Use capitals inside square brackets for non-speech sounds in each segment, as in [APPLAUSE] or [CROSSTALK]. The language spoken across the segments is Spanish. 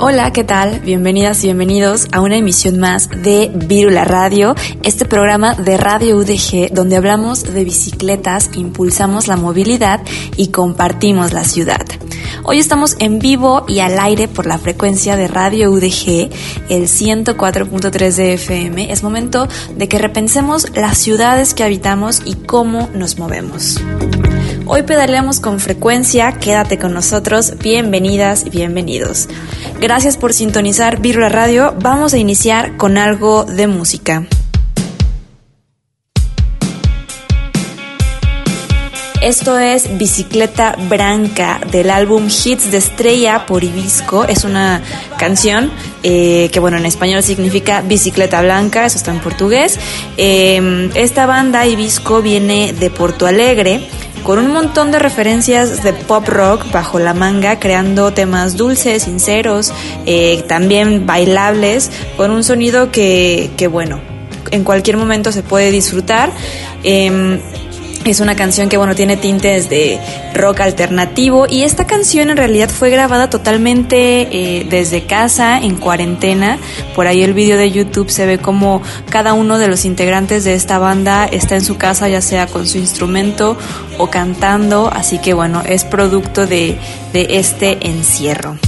Hola, ¿qué tal? Bienvenidas y bienvenidos a una emisión más de Virula Radio, este programa de Radio UDG donde hablamos de bicicletas, impulsamos la movilidad y compartimos la ciudad. Hoy estamos en vivo y al aire por la frecuencia de Radio UDG, el 104.3 de FM. Es momento de que repensemos las ciudades que habitamos y cómo nos movemos. Hoy pedaleamos con frecuencia, quédate con nosotros, bienvenidas y bienvenidos. Gracias por sintonizar Virula Radio, vamos a iniciar con algo de música. Esto es Bicicleta Branca del álbum Hits de Estrella por Ibisco. Es una canción eh, que, bueno, en español significa Bicicleta Blanca, eso está en portugués. Eh, esta banda Ibisco viene de Porto Alegre con un montón de referencias de pop rock bajo la manga, creando temas dulces, sinceros, eh, también bailables, con un sonido que, bueno, en cualquier momento se puede disfrutar. Eh, es una canción que, bueno, tiene tintes de rock alternativo y esta canción en realidad fue grabada totalmente eh, desde casa, en cuarentena. Por ahí el vídeo de YouTube se ve como cada uno de los integrantes de esta banda está en su casa, ya sea con su instrumento o cantando. Así que, bueno, es producto de este encierro.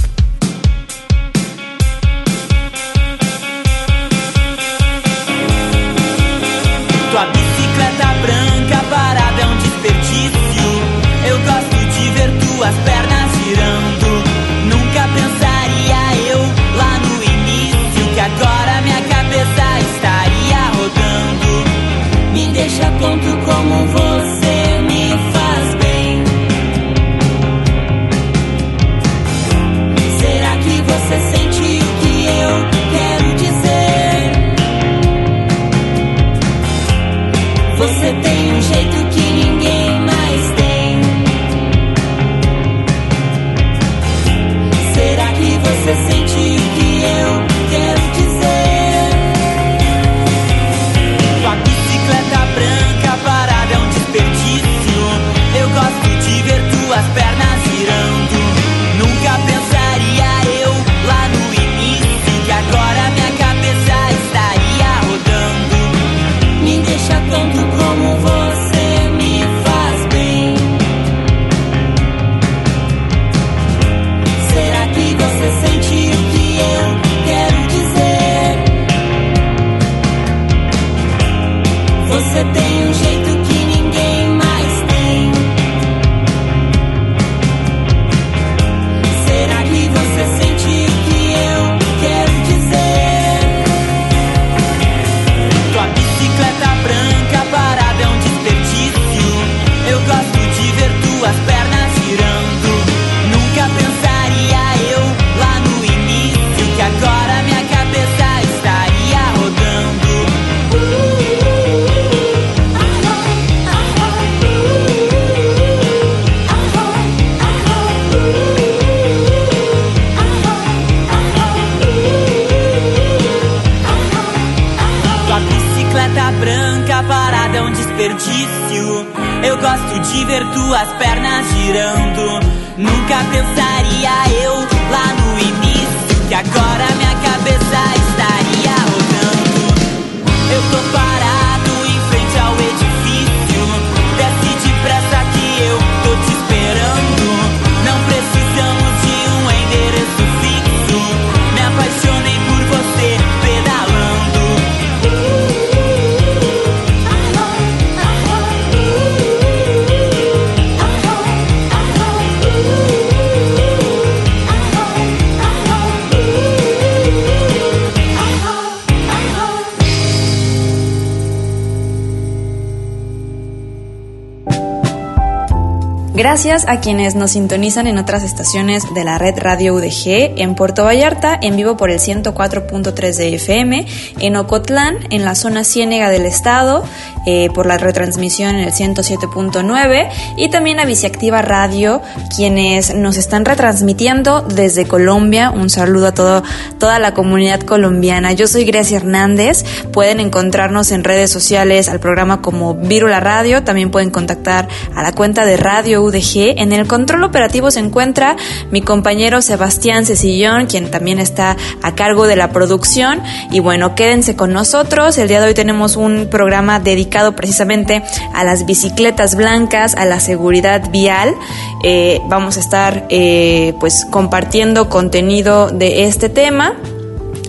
Gracias a quienes nos sintonizan en otras estaciones de la red Radio UDG, en Puerto Vallarta, en vivo por el 104.3 de FM, en Ocotlán, en la zona ciénega del estado, eh, por la retransmisión en el 107.9 y también a Viciactiva Radio, quienes nos están retransmitiendo desde Colombia. Un saludo a todo, toda la comunidad colombiana. Yo soy Grecia Hernández. Pueden encontrarnos en redes sociales al programa como Virula Radio. También pueden contactar a la cuenta de Radio UDG. En el control operativo se encuentra mi compañero Sebastián Cecillón, quien también está a cargo de la producción. Y bueno, quédense con nosotros. El día de hoy tenemos un programa dedicado precisamente a las bicicletas blancas, a la seguridad vial. Eh, vamos a estar eh, pues compartiendo contenido de este tema.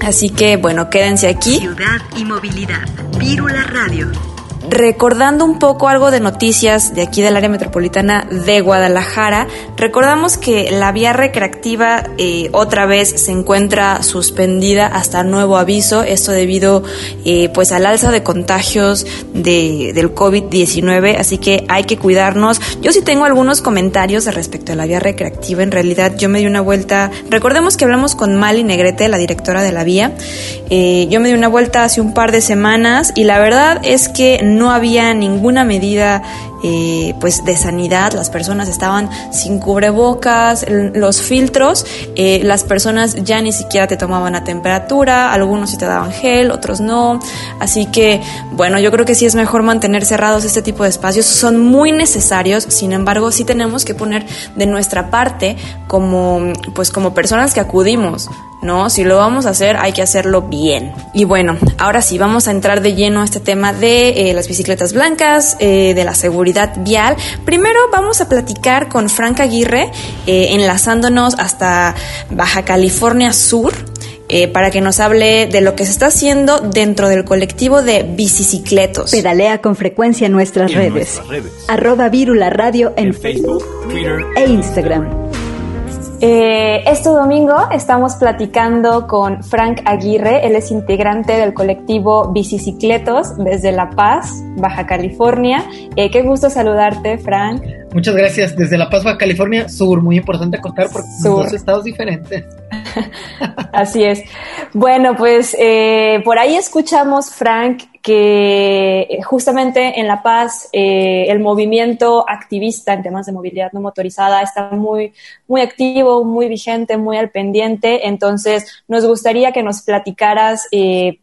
Así que bueno, quédense aquí. Ciudad y movilidad. Vírula Radio recordando un poco algo de noticias de aquí del área metropolitana de Guadalajara, recordamos que la vía recreativa eh, otra vez se encuentra suspendida hasta nuevo aviso, esto debido eh, pues al alza de contagios de, del COVID-19, así que hay que cuidarnos. Yo sí tengo algunos comentarios respecto a la vía recreativa, en realidad yo me di una vuelta, recordemos que hablamos con Mali Negrete, la directora de la vía, eh, yo me di una vuelta hace un par de semanas y la verdad es que no había ninguna medida eh, pues de sanidad, las personas estaban sin cubrebocas, los filtros, eh, las personas ya ni siquiera te tomaban la temperatura, algunos sí te daban gel, otros no, así que bueno, yo creo que sí es mejor mantener cerrados este tipo de espacios, son muy necesarios, sin embargo sí tenemos que poner de nuestra parte como pues como personas que acudimos ¿no? Si lo vamos a hacer, hay que hacerlo bien. Y bueno, ahora sí, vamos a entrar de lleno a este tema de eh, las bicicletas blancas, eh, de la seguridad vial. Primero vamos a platicar con Frank Aguirre, eh, enlazándonos hasta Baja California Sur. para que nos hable de lo que se está haciendo dentro del colectivo de bicicletos. Pedalea con frecuencia en nuestras, redes. Arroba Virula Radio en, Facebook, Twitter e Instagram. Eh, este domingo estamos platicando con Frank Aguirre, él es integrante del colectivo Bicicletos desde La Paz, Baja California. Eh, qué gusto saludarte, Frank. Muchas gracias. Desde La Paz, Baja California, sur, muy importante contar porque son dos estados diferentes. [LAUGHS] Así es. Bueno, pues eh, por ahí escuchamos, Frank, que justamente en La Paz eh, el movimiento activista en temas de movilidad no motorizada está muy, muy activo, muy vigente, muy al pendiente. Entonces, nos gustaría que nos platicaras, eh,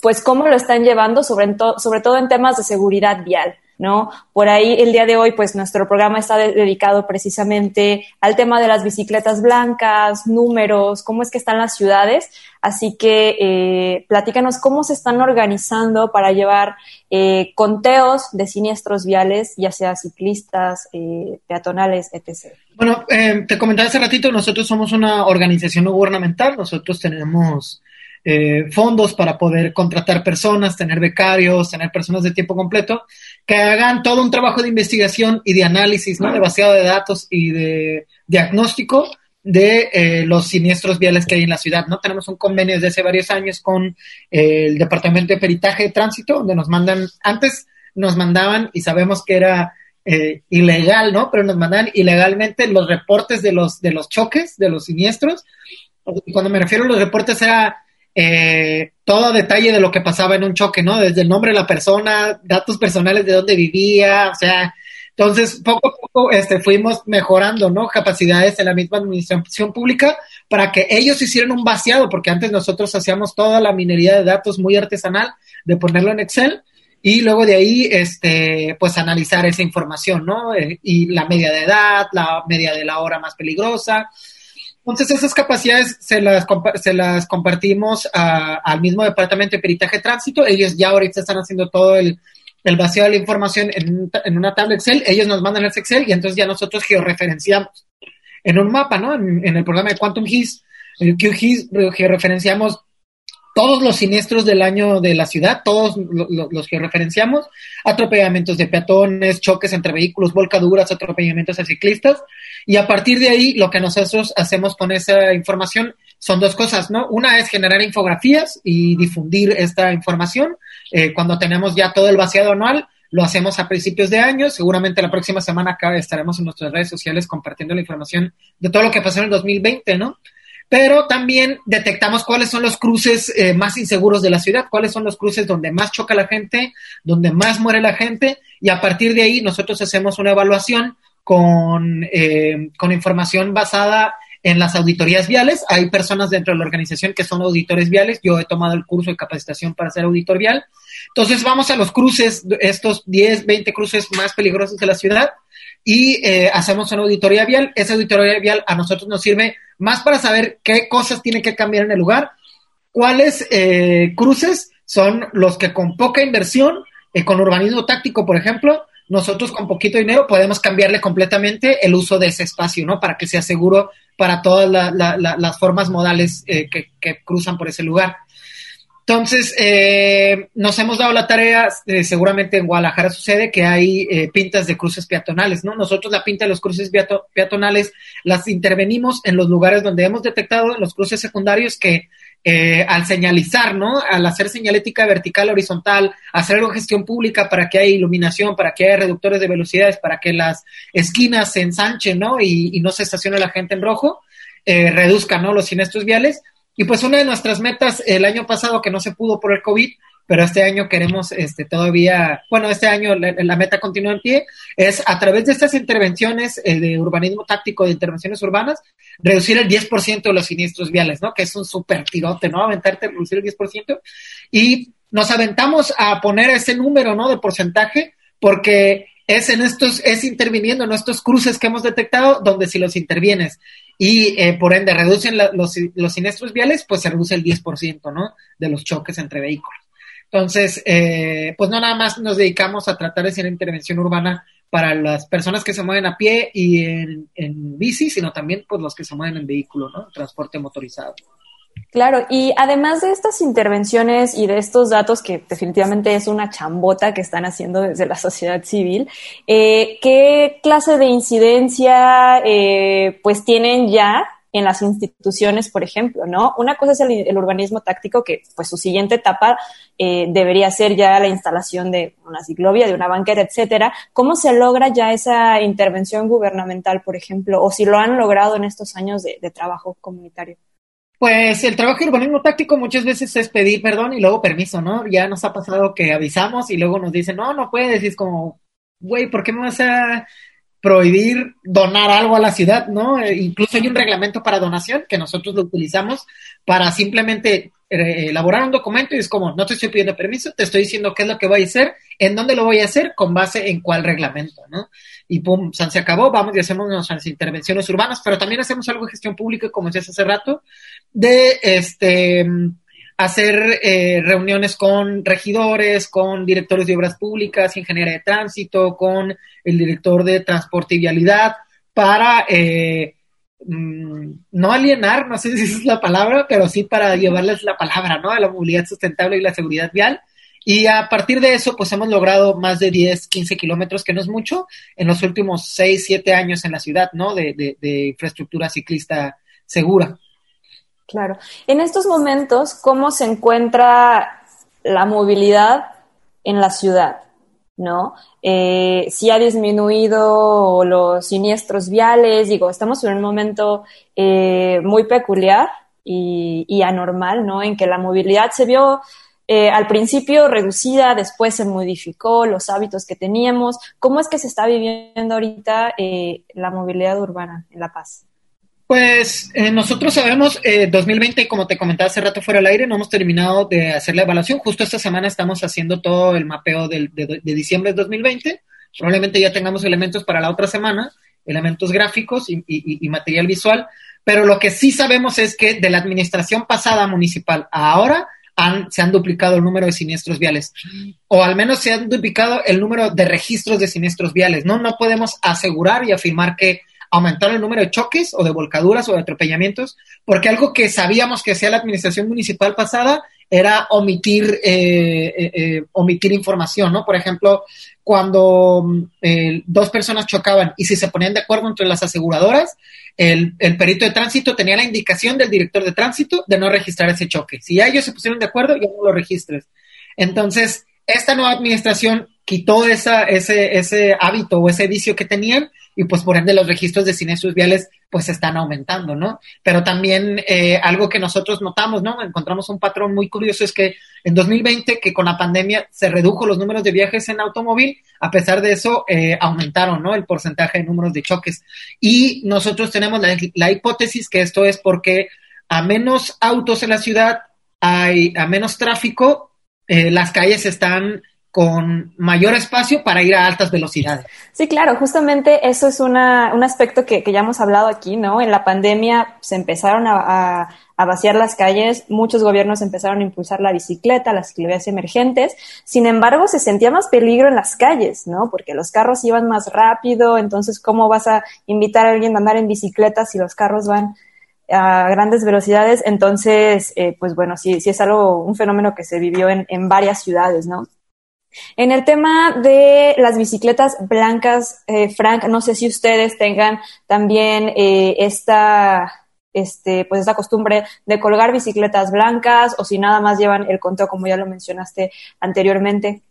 pues, cómo lo están llevando, sobre, sobre todo en temas de seguridad vial. ¿No? Por ahí el día de hoy, pues nuestro programa está dedicado precisamente al tema de las bicicletas blancas, números, cómo es que están las ciudades. Así que eh, platícanos cómo se están organizando para llevar eh, conteos de siniestros viales, ya sea ciclistas, eh, peatonales, etc. Bueno, te comentaba hace ratito, nosotros somos una organización no gubernamental, nosotros tenemos fondos para poder contratar personas, tener becarios, tener personas de tiempo completo, que hagan todo un trabajo de investigación y de análisis, ¿no? De vaciado de datos y de diagnóstico de eh, los siniestros viales que hay en la ciudad, ¿no? Tenemos un convenio desde hace varios años con eh, el Departamento de Peritaje de Tránsito, donde nos mandan, antes nos mandaban, y sabemos que era ilegal, ¿no? Pero nos mandaban ilegalmente los reportes de los, de los choques, de los siniestros. Cuando me refiero a los reportes era eh, todo detalle de lo que pasaba en un choque, ¿no? Desde el nombre de la persona, datos personales de dónde vivía, o sea, entonces poco a poco este, fuimos mejorando, ¿no? Capacidades en la misma administración pública para que ellos hicieran un vaciado, porque antes nosotros hacíamos toda la minería de datos muy artesanal, de ponerlo en Excel y luego de ahí, este, pues analizar esa información, ¿no? Eh, y la media de edad, la media de la hora más peligrosa, entonces esas capacidades se las, se las compartimos al mismo departamento de peritaje tránsito. Ellos ya ahorita están haciendo todo el, el vacío de la información en, una tabla Excel. Ellos nos mandan ese Excel y entonces ya nosotros georreferenciamos en un mapa, ¿no? En, el programa de Quantum HIS, el QGIS, georreferenciamos todos los siniestros del año de la ciudad, todos los, que atropellamientos de peatones, choques entre vehículos, volcaduras, atropellamientos a ciclistas, y a partir de ahí lo que nosotros hacemos con esa información son dos cosas, ¿no? Una es generar infografías y difundir esta información. Eh, cuando tenemos ya todo el vaciado anual, lo hacemos a principios de año. Seguramente la próxima semana acá estaremos en nuestras redes sociales compartiendo la información de todo lo que pasó en el 2020, ¿no? Pero también detectamos cuáles son los cruces eh, más inseguros de la ciudad, cuáles son los cruces donde más choca la gente, donde más muere la gente, y a partir de ahí nosotros hacemos una evaluación con, eh, con información basada en las auditorías viales. Hay personas dentro de la organización que son auditores viales. Yo he tomado el curso de capacitación para ser auditor vial. Entonces vamos a los cruces, estos 10, 20 cruces más peligrosos de la ciudad y eh, hacemos una auditoría vial. Esa auditoría vial a nosotros nos sirve más para saber qué cosas tienen que cambiar en el lugar, cuáles eh, cruces son los que con poca inversión, eh, con urbanismo táctico, por ejemplo, nosotros con poquito dinero podemos cambiarle completamente el uso de ese espacio, ¿no? Para que sea seguro para todas las formas modales eh, que, cruzan por ese lugar. Entonces, eh, nos hemos dado la tarea, eh, seguramente en Guadalajara sucede que hay pintas de cruces peatonales, ¿no? Nosotros la pinta de los cruces peatonales las intervenimos en los lugares donde hemos detectado en los cruces secundarios que eh, al señalizar, ¿no? Al hacer señalética vertical, horizontal, hacer algo gestión pública para que haya iluminación, para que haya reductores de velocidades, para que las esquinas se ensanchen, ¿no? Y, no se estacione la gente en rojo, eh, reduzcan, ¿no? Los siniestros viales. Y pues una de nuestras metas el año pasado que no se pudo por el COVID pero este año queremos este, todavía, bueno, este año la, meta continúa en pie, es a través de estas intervenciones eh, de urbanismo táctico de intervenciones urbanas, reducir el 10% de los siniestros viales, ¿no? Que es un súper tirote, ¿no? Aventarte, reducir el 10%. Y nos aventamos a poner ese número, ¿no? De porcentaje, porque es en estos, es interviniendo en estos cruces que hemos detectado, donde si los intervienes y eh, por ende reducen los, los siniestros viales, pues se reduce el 10%, ¿no? De los choques entre vehículos. Entonces, eh, pues no nada más nos dedicamos a tratar de hacer intervención urbana para las personas que se mueven a pie y en, bici, sino también pues los que se mueven en vehículo, ¿no? Transporte motorizado. Claro, y además de estas intervenciones y de estos datos que definitivamente es una chambota que están haciendo desde la sociedad civil, eh, ¿qué clase de incidencia eh, pues tienen ya en las instituciones, por ejemplo, ¿no? Una cosa es el, urbanismo táctico, que pues su siguiente etapa eh, debería ser ya la instalación de una ciclovía, de una banqueta, etcétera. ¿Cómo se logra ya esa intervención gubernamental, por ejemplo, o si lo han logrado en estos años de, trabajo comunitario? Pues el trabajo de urbanismo táctico muchas veces es pedir perdón y luego permiso, ¿no? Ya nos ha pasado que avisamos y luego nos dicen, no, no puedes, y es como, güey, ¿por qué me vas a prohibir donar algo a la ciudad, ¿no? Eh, incluso hay un reglamento para donación que nosotros lo utilizamos para simplemente eh, elaborar un documento y es como, no te estoy pidiendo permiso, te estoy diciendo qué es lo que voy a hacer, en dónde lo voy a hacer, con base en cuál reglamento, ¿no? Y pum, se acabó, vamos y hacemos nuestras intervenciones urbanas, pero también hacemos algo de gestión pública, como decías hace rato, de este hacer eh, reuniones con regidores, con directores de obras públicas, ingeniería de tránsito, con el director de transporte y vialidad, para eh, mm, no alienar, no sé [LAUGHS] si esa es la palabra, pero sí para llevarles la palabra, ¿no? A la movilidad sustentable y la seguridad vial. Y a partir de eso, pues hemos logrado más de 10, 15 kilómetros, que no es mucho, en los últimos 6, 7 años en la ciudad, ¿no? de infraestructura ciclista segura. Claro. En estos momentos, ¿cómo se encuentra la movilidad en la ciudad? ¿No? Eh, si ha disminuido los siniestros viales, digo, estamos en un momento eh, muy peculiar y, anormal, ¿no? En que la movilidad se vio eh, al principio reducida, después se modificó los hábitos que teníamos. ¿Cómo es que se está viviendo ahorita la movilidad urbana en La Paz? Pues eh, nosotros sabemos, eh, 2020, como te comentaba hace rato fuera del aire, no hemos terminado de hacer la evaluación. Justo esta semana estamos haciendo todo el mapeo de, diciembre de 2020. Probablemente ya tengamos elementos para la otra semana, elementos gráficos y, material visual. Pero lo que sí sabemos es que de la administración pasada municipal a ahora se han duplicado el número de siniestros viales. O al menos se han duplicado el número de registros de siniestros viales. No, no podemos asegurar y afirmar que aumentar el número de choques o de volcaduras o de atropellamientos, porque algo que sabíamos que hacía la administración municipal pasada era omitir, eh, eh, eh, omitir información, ¿no? Por ejemplo, cuando mm, dos personas chocaban y si se ponían de acuerdo entre las aseguradoras, el, el, perito de tránsito tenía la indicación del director de tránsito de no registrar ese choque. Si ya ellos se pusieron de acuerdo, ya no lo registres. Entonces, esta nueva administración quitó ese, ese hábito o ese vicio que tenían y pues por ende los registros de siniestros viales pues están aumentando, ¿no? Pero también eh, algo que nosotros notamos, ¿no? Encontramos un patrón muy curioso es que en 2020 que con la pandemia se redujo los números de viajes en automóvil, a pesar de eso eh, aumentaron, ¿no? El porcentaje de números de choques. Y nosotros tenemos la, la hipótesis que esto es porque a menos autos en la ciudad hay a menos tráfico, eh, las calles están con mayor espacio para ir a altas velocidades. Sí, claro, justamente eso es una, un aspecto que, que, ya hemos hablado aquí, ¿no? En la pandemia se empezaron a, a, vaciar las calles, muchos gobiernos empezaron a impulsar la bicicleta, las ciclovías emergentes, sin embargo se sentía más peligro en las calles, ¿no? Porque los carros iban más rápido, entonces ¿cómo vas a invitar a alguien a andar en bicicleta si los carros van a grandes velocidades? Entonces, eh, pues bueno, sí, sí es algo, un fenómeno que se vivió en, en varias ciudades, ¿no? En el tema de las bicicletas blancas, eh, Frank, no sé si ustedes tengan también eh, esta, este, pues esta costumbre de colgar bicicletas blancas o si nada más llevan el conteo, como ya lo mencionaste anteriormente.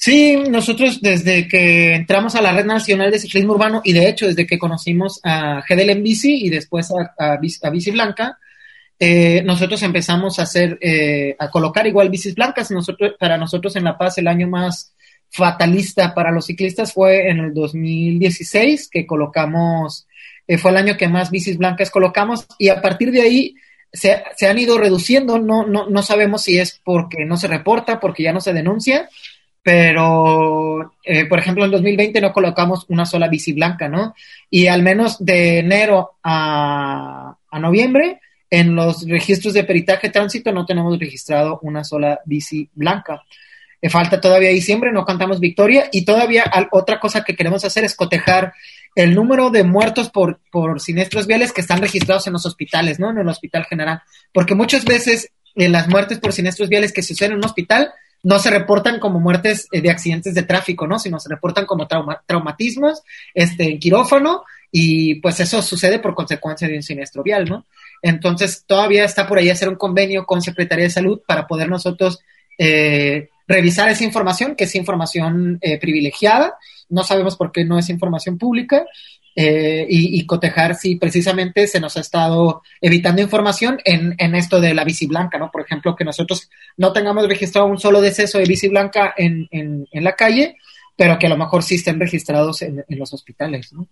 Sí, nosotros desde que entramos a la Red Nacional de Ciclismo Urbano y de hecho desde que conocimos a GDL en bici y después a, a, Bici Blanca, eh, nosotros empezamos a hacer, eh, a colocar igual bicis blancas. Nosotros, para nosotros en La Paz el año más fatalista para los ciclistas fue en el 2016 que colocamos, eh, fue el año que más bicis blancas colocamos y a partir de ahí se, se han ido reduciendo. No, no, no sabemos si es porque no se reporta, porque ya no se denuncia, pero eh, por ejemplo en 2020 no colocamos una sola bici blanca, ¿no? Y al menos de enero a, noviembre en los registros de peritaje tránsito no tenemos registrado una sola bici blanca. Eh, falta todavía diciembre, no cantamos victoria y todavía otra cosa que queremos hacer es cotejar el número de muertos por, siniestros viales que están registrados en los hospitales, ¿no? En el hospital general. Porque muchas veces eh, las muertes por siniestros viales que suceden en un hospital no se reportan como muertes eh, de accidentes de tráfico, ¿no? Sino se reportan como trauma, traumatismos, este, en quirófano, y pues eso sucede por consecuencia de un siniestro vial, ¿no? Entonces, todavía está por ahí hacer un convenio con Secretaría de Salud para poder nosotros eh, revisar esa información, que es información eh, privilegiada. No sabemos por qué no es información pública. Eh, y, cotejar si precisamente se nos ha estado evitando información en, en, esto de la bici blanca, ¿no? Por ejemplo, que nosotros no tengamos registrado un solo deceso de bici blanca en, en, en la calle, pero que a lo mejor sí estén registrados en, los hospitales, ¿no?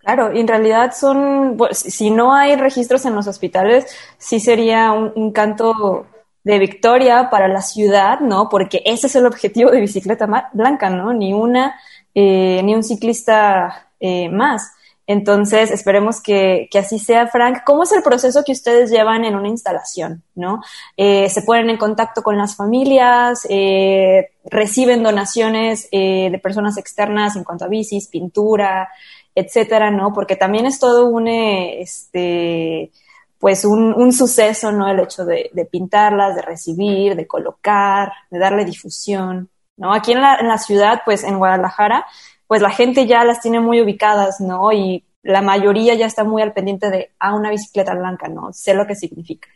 Claro, y en realidad son, si no hay registros en los hospitales, sí sería un, un, canto de victoria para la ciudad, ¿no? Porque ese es el objetivo de Bicicleta Blanca, ¿no? Ni una, eh, ni un ciclista eh, más. Entonces, esperemos que, que, así sea, Frank. ¿Cómo es el proceso que ustedes llevan en una instalación? ¿no? Eh, se ponen en contacto con las familias, eh, reciben donaciones eh, de personas externas en cuanto a bicis, pintura, etcétera, ¿no? Porque también es todo un, este, pues un, un suceso, ¿no? El hecho de, de, pintarlas, de recibir, de colocar, de darle difusión, ¿no? Aquí en la, en la ciudad, pues en Guadalajara, pues la gente ya las tiene muy ubicadas, ¿no? Y la mayoría ya está muy al pendiente de, ah, una bicicleta blanca, ¿no? Sé lo que significa.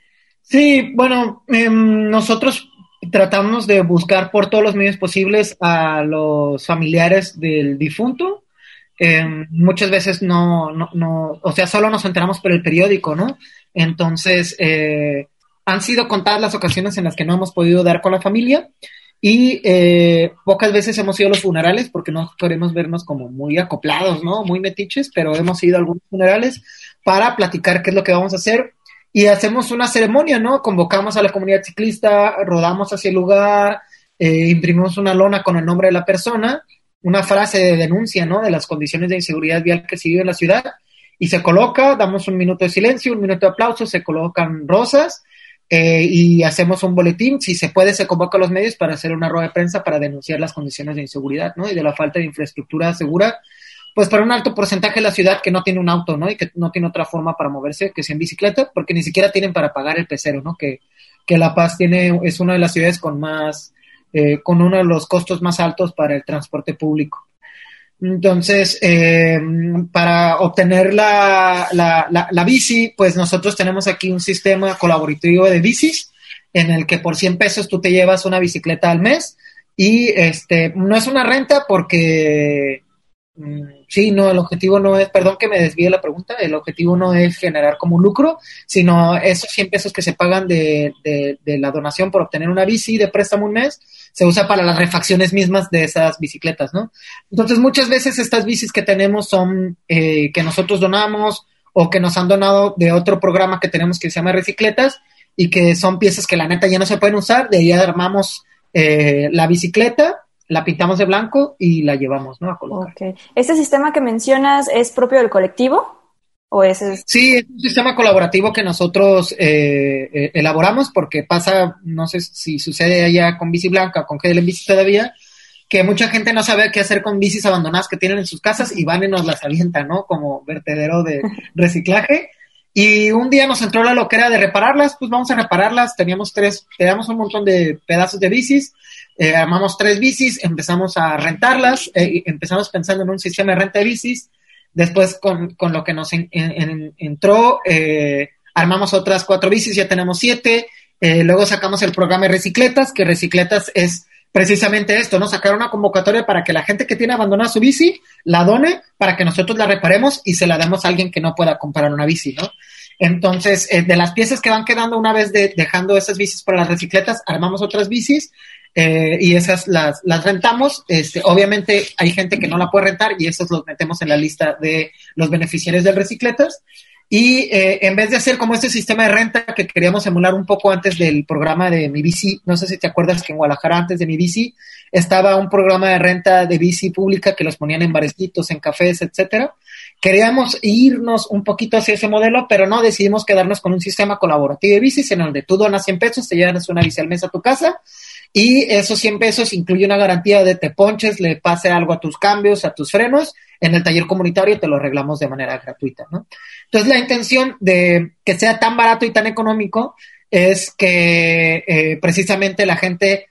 Sí, bueno, eh, nosotros tratamos de buscar por todos los medios posibles a los familiares del difunto, eh, muchas veces no, no, no, o sea, solo nos enteramos por el periódico, ¿no? Entonces, eh, han sido contadas las ocasiones en las que no hemos podido dar con la familia y eh, pocas veces hemos ido a los funerales porque no queremos vernos como muy acoplados, ¿no? Muy metiches, pero hemos ido a algunos funerales para platicar qué es lo que vamos a hacer y hacemos una ceremonia, ¿no? Convocamos a la comunidad ciclista, rodamos hacia el lugar, eh, imprimimos una lona con el nombre de la persona una frase de denuncia, ¿no? De las condiciones de inseguridad vial que se vive en la ciudad y se coloca, damos un minuto de silencio, un minuto de aplauso, se colocan rosas eh, y hacemos un boletín. Si se puede, se convoca a los medios para hacer una rueda de prensa para denunciar las condiciones de inseguridad, ¿no? Y de la falta de infraestructura segura, pues para un alto porcentaje de la ciudad que no tiene un auto, ¿no? Y que no tiene otra forma para moverse que sea en bicicleta, porque ni siquiera tienen para pagar el pecero, ¿no? Que, que La Paz tiene, es una de las ciudades con más eh, con uno de los costos más altos para el transporte público. Entonces, eh, para obtener la, la, la, la, bici, pues nosotros tenemos aquí un sistema colaborativo de bicis en el que por 100 pesos tú te llevas una bicicleta al mes. Y este, no es una renta porque, sí, no, el objetivo no es, perdón que me desvíe la pregunta, el objetivo no es generar como lucro, sino esos 100 pesos que se pagan de, de, de la donación por obtener una bici de préstamo un mes, se usa para las refacciones mismas de esas bicicletas, ¿no? Entonces, muchas veces estas bicis que tenemos son eh, que nosotros donamos o que nos han donado de otro programa que tenemos que se llama Recicletas y que son piezas que la neta ya no se pueden usar, de ahí armamos eh, la bicicleta, la pintamos de blanco y la llevamos, ¿no? A colocar. Ok. ¿Este sistema que mencionas es propio del colectivo? ¿O es el- Sí, es un sistema colaborativo que nosotros eh, eh, elaboramos porque pasa, no sé si sucede allá con Bici Blanca, con GL en Bici todavía, que mucha gente no sabe qué hacer con bicis abandonadas que tienen en sus casas y van y nos las avientan, ¿no? Como vertedero de [LAUGHS] reciclaje. Y un día nos entró la loquera de repararlas, pues vamos a repararlas. Teníamos tres, teníamos un montón de pedazos de bicis, eh, armamos tres bicis, empezamos a rentarlas, eh, empezamos pensando en un sistema de renta de bicis. Después, con, con lo que nos en- en- en- entró, eh, armamos otras cuatro bicis, ya tenemos siete. Eh, luego sacamos el programa de Recicletas, que Recicletas es precisamente esto, ¿no? Sacar una convocatoria para que la gente que tiene abandonada su bici la done para que nosotros la reparemos y se la demos a alguien que no pueda comprar una bici, ¿no? Entonces, eh, de las piezas que van quedando una vez de- dejando esas bicis para las recicletas, armamos otras bicis eh, y esas las, rentamos. Este, obviamente hay gente que no la puede rentar y esos los metemos en la lista de los beneficiarios del recicletas. Y eh, en vez de hacer como este sistema de renta que queríamos emular un poco antes del programa de Mi Bici, no sé si te acuerdas que en Guadalajara antes de Mi Bici estaba un programa de renta de bici pública que los ponían en barecitos, en cafés, etcétera. Queríamos irnos un poquito hacia ese modelo, pero no decidimos quedarnos con un sistema colaborativo de bicis en donde tú donas 100 pesos, te llevas una bici al mes a tu casa y esos 100 pesos incluye una garantía de te ponches, le pase algo a tus cambios, a tus frenos. En el taller comunitario te lo arreglamos de manera gratuita, ¿no? Entonces, la intención de que sea tan barato y tan económico es que eh, precisamente la gente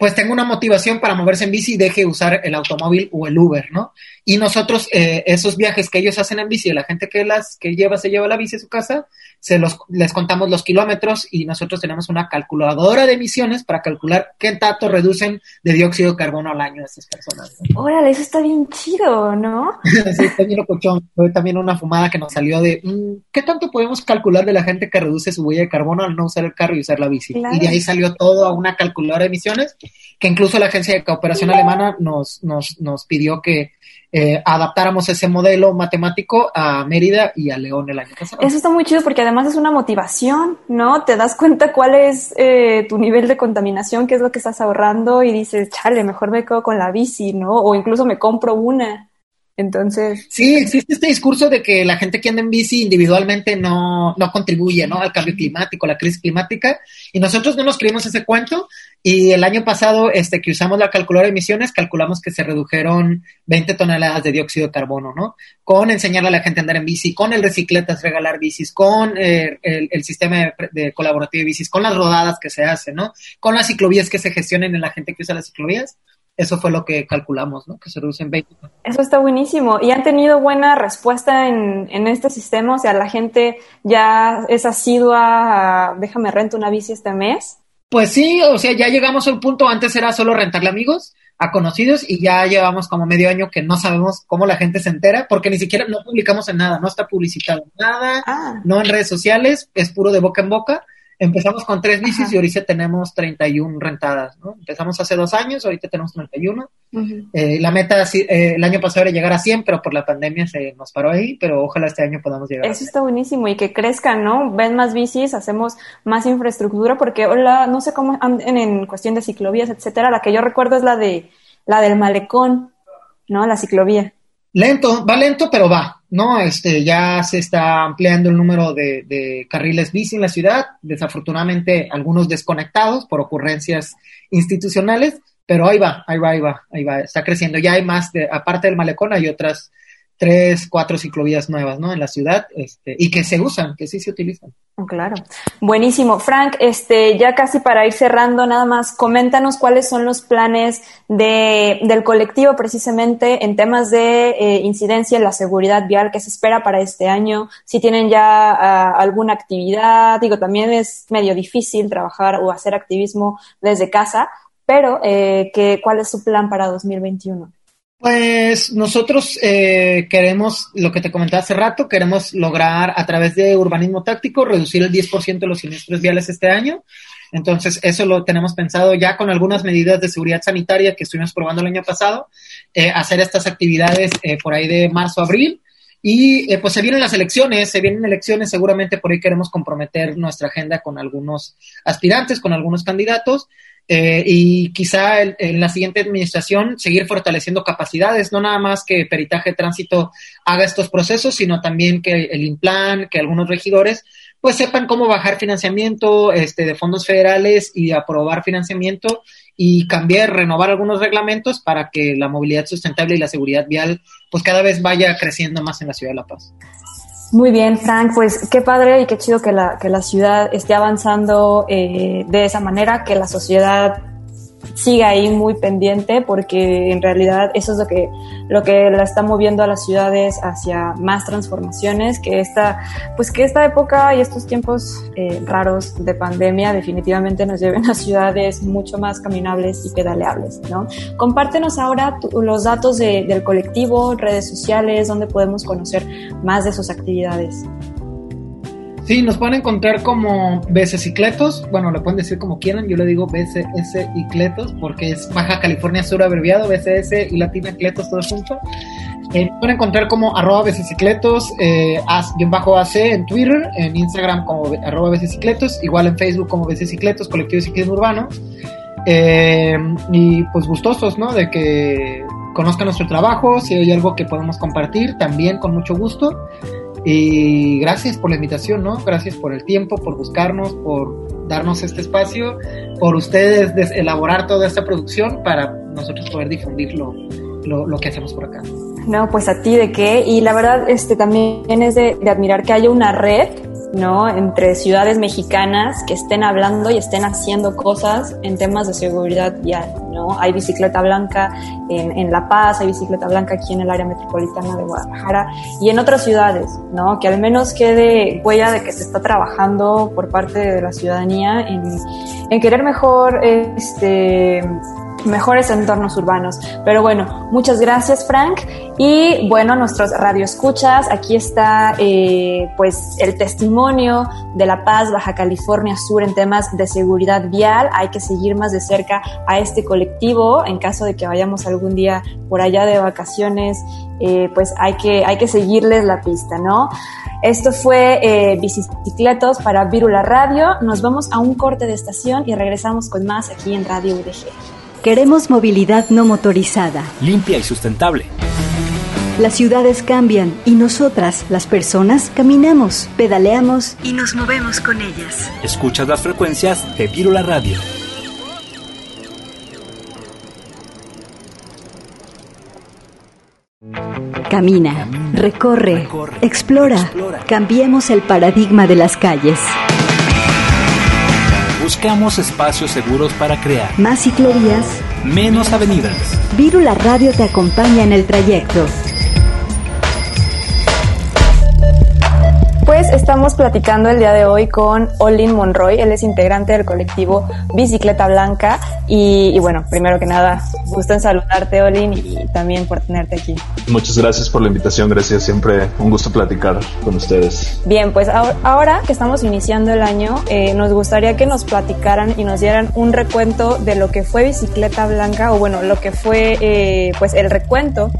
pues tenga una motivación para moverse en bici y deje de usar el automóvil o el Uber, ¿no? Y nosotros, eh, esos viajes que ellos hacen en bici, la gente que las que lleva, se lleva la bici a su casa, se los, les contamos los kilómetros y nosotros tenemos una calculadora de emisiones para calcular qué tanto reducen de dióxido de carbono al año estas personas. ¿no? Órale, eso está bien chido, ¿no? [LAUGHS] Sí, está bien locochón. Fue también una fumada que nos salió de mm, ¿qué tanto podemos calcular de la gente que reduce su huella de carbono al no usar el carro y usar la bici? Claro. Y de ahí salió todo a una calculadora de emisiones que incluso la agencia de cooperación alemana nos, nos, nos pidió que eh, adaptáramos ese modelo matemático a Mérida y a León el año pasado. Eso está muy chido porque además es una motivación, ¿no? Te das cuenta cuál es eh, tu nivel de contaminación, qué es lo que estás ahorrando y dices, chale, mejor me quedo con la bici, ¿no? O incluso me compro una. Entonces, Sí, existe este discurso de que la gente que anda en bici individualmente no, no contribuye ¿no? al cambio climático, a la crisis climática, y nosotros no nos creímos ese cuento, y el año pasado este, que usamos la calculadora de emisiones, calculamos que se redujeron 20 toneladas de dióxido de carbono, ¿no? Con enseñarle a la gente a andar en bici, con el recicletas, regalar bicis, con eh, el, sistema de, de, colaborativo de bicis, con las rodadas que se hacen, ¿no? Con las ciclovías que se gestionen en la gente que usa las ciclovías eso fue lo que calculamos, ¿no? Que se reducen 20. Eso está buenísimo. ¿Y han tenido buena respuesta en, en este sistema? O sea, la gente ya es asidua a, déjame rento una bici este mes. Pues sí, o sea, ya llegamos a un punto, antes era solo rentarle amigos, a conocidos, y ya llevamos como medio año que no sabemos cómo la gente se entera, porque ni siquiera no publicamos en nada, no está publicitado en nada, Ah. no en redes sociales, es puro de boca en boca. Empezamos con tres bicis Ajá. y ahorita tenemos 31 rentadas, ¿no? Empezamos hace dos años, ahorita tenemos 31. Ujú. Eh, la meta eh, el año pasado era llegar a 100, pero por la pandemia se nos paró ahí, pero ojalá este año podamos llegar a Eso 100. está buenísimo y que crezcan, ¿no? Ven más bicis, hacemos más infraestructura, porque no sé cómo anden en cuestión de ciclovías, etcétera. La que yo recuerdo es la de la del malecón, ¿no? La ciclovía. Lento, va lento, pero va, ¿no? Este, ya se está ampliando el número de, de carriles bici en la ciudad, desafortunadamente algunos desconectados por ocurrencias institucionales, pero ahí va, ahí va, ahí va, ahí va, está creciendo. Ya hay más, de, aparte del malecón, hay otras tres, cuatro ciclovías nuevas, ¿no? En la ciudad, este, y que se usan, que sí se utilizan. Oh, Claro. Buenísimo. Frank, este, ya casi para ir cerrando, nada más, coméntanos cuáles son los planes de, del colectivo precisamente en temas de eh, incidencia en la seguridad vial que se espera para este año, si tienen ya alguna actividad, digo, también es medio difícil trabajar o hacer activismo desde casa, pero eh, ¿qué, ¿cuál es su plan para 2021? Pues nosotros eh, queremos, lo que te comentaba hace rato, queremos lograr a través de urbanismo táctico reducir el 10% de los siniestros viales este año. Entonces, eso lo tenemos pensado ya con algunas medidas de seguridad sanitaria que estuvimos probando el año pasado, eh, hacer estas actividades eh, por ahí de marzo, abril. Y eh, pues se vienen las elecciones, se vienen elecciones, seguramente por ahí queremos comprometer nuestra agenda con algunos aspirantes, con algunos candidatos. Eh, y quizá el- en la siguiente administración seguir fortaleciendo capacidades, no nada más que Peritaje Tránsito haga estos procesos, sino también que el Implan, que algunos regidores, pues sepan cómo bajar financiamiento este, de fondos federales y aprobar financiamiento y cambiar, renovar algunos reglamentos para que la movilidad sustentable y la seguridad vial pues cada vez vaya creciendo más en la ciudad de La Paz. Muy bien, Frank, pues qué padre y qué chido que la, que la ciudad esté avanzando eh, de esa manera, que la sociedad siga ahí muy pendiente, porque en realidad eso es lo que, lo que la está moviendo a las ciudades hacia más transformaciones, que esta, pues que esta época y estos tiempos eh, raros de pandemia definitivamente nos lleven a ciudades mucho más caminables y pedaleables, ¿no? Compártenos ahora tu- los datos de- del colectivo, redes sociales, donde podemos conocer más de sus actividades. Sí, nos pueden encontrar como Cicletos, bueno, le pueden decir como quieran, yo le digo BCS Cletos porque es Baja California Sur abreviado, BCS y Latina Cletos todo junto. Eh, pueden encontrar como arroba Cicletos, eh, as- bajo AC en Twitter, en Instagram como arroba Cicletos, igual en Facebook como Cicletos, Colectivo de Ciclismo Urbano. Eh, y pues gustosos, ¿no? De que conozcan nuestro trabajo, si hay algo que podemos compartir, también con mucho gusto. Y gracias por la invitación, ¿no? Gracias por el tiempo, por buscarnos, por darnos este espacio, por ustedes des- elaborar toda esta producción para nosotros poder difundir lo, lo, lo que hacemos por acá. No, pues a ti de qué. Y la verdad, este también es de, de admirar que haya una red, ¿no? Entre ciudades mexicanas que estén hablando y estén haciendo cosas en temas de seguridad vial, ¿no? Hay bicicleta blanca en, en La Paz, hay bicicleta blanca aquí en el área metropolitana de Guadalajara y en otras ciudades, ¿no? Que al menos quede huella de que se está trabajando por parte de la ciudadanía en, en querer mejor, este mejores entornos urbanos. Pero bueno, muchas gracias Frank. Y bueno, nuestros radioescuchas, aquí está eh, pues el testimonio de La Paz, Baja California Sur en temas de seguridad vial. Hay que seguir más de cerca a este colectivo en caso de que vayamos algún día por allá de vacaciones, eh, pues hay que, hay que seguirles la pista, ¿no? Esto fue eh, Bicicletos para Virula Radio. Nos vamos a un corte de estación y regresamos con más aquí en Radio UDG. Queremos movilidad no motorizada. Limpia y sustentable. Las ciudades cambian y nosotras, las personas, caminamos, pedaleamos y nos movemos con ellas. Escuchas las frecuencias de Virula Radio. Camina, recorre, explora. Cambiemos el paradigma de las calles. Buscamos espacios seguros para crear Más ciclovías. menos avenidas. Virula Radio te acompaña en el trayecto. Pues estamos platicando el día de hoy con Olin Monroy, él es integrante del colectivo Bicicleta Blanca y, y bueno, primero que nada, gusto en saludarte Olin y también por tenerte aquí. Muchas gracias por la invitación, gracias, siempre un gusto platicar con ustedes. Bien, pues ahora, ahora que estamos iniciando el año, eh, nos gustaría que nos platicaran y nos dieran un recuento de lo que fue Bicicleta Blanca o bueno, lo que fue eh, pues el recuento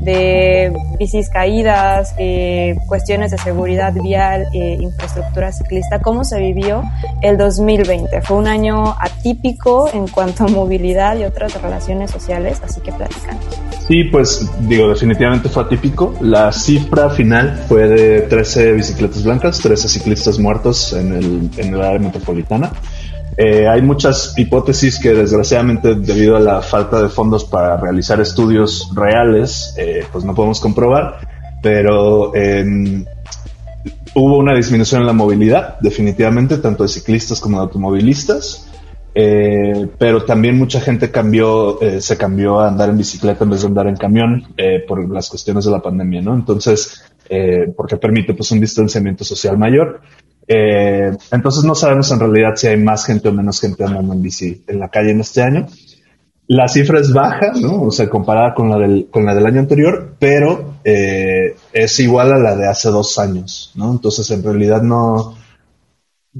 de bicis caídas, eh, cuestiones de seguridad vial, eh, infraestructura ciclista, cómo se vivió el 2020. Fue un año atípico en cuanto a movilidad y otras relaciones sociales, así que platican. Sí, pues digo, definitivamente fue atípico. La cifra final fue de 13 bicicletas blancas, 13 ciclistas muertos en el, en el área metropolitana. Eh, hay muchas hipótesis que desgraciadamente debido a la falta de fondos para realizar estudios reales, eh, pues no podemos comprobar, pero em, hubo una disminución en la movilidad, definitivamente, tanto de ciclistas como de automovilistas. Eh, pero también mucha gente cambió, se cambió a andar en bicicleta en vez de andar en camión eh, por las cuestiones de la pandemia, ¿no? Entonces, porque permite pues un distanciamiento social mayor. Eh, entonces no sabemos en realidad si hay más gente o menos gente andando en bici en la calle en este año. la cifra es baja, ¿no? O sea, comparada con la del, con la del año anterior, pero eh, es igual a la de hace dos años, ¿no? Entonces, en realidad no,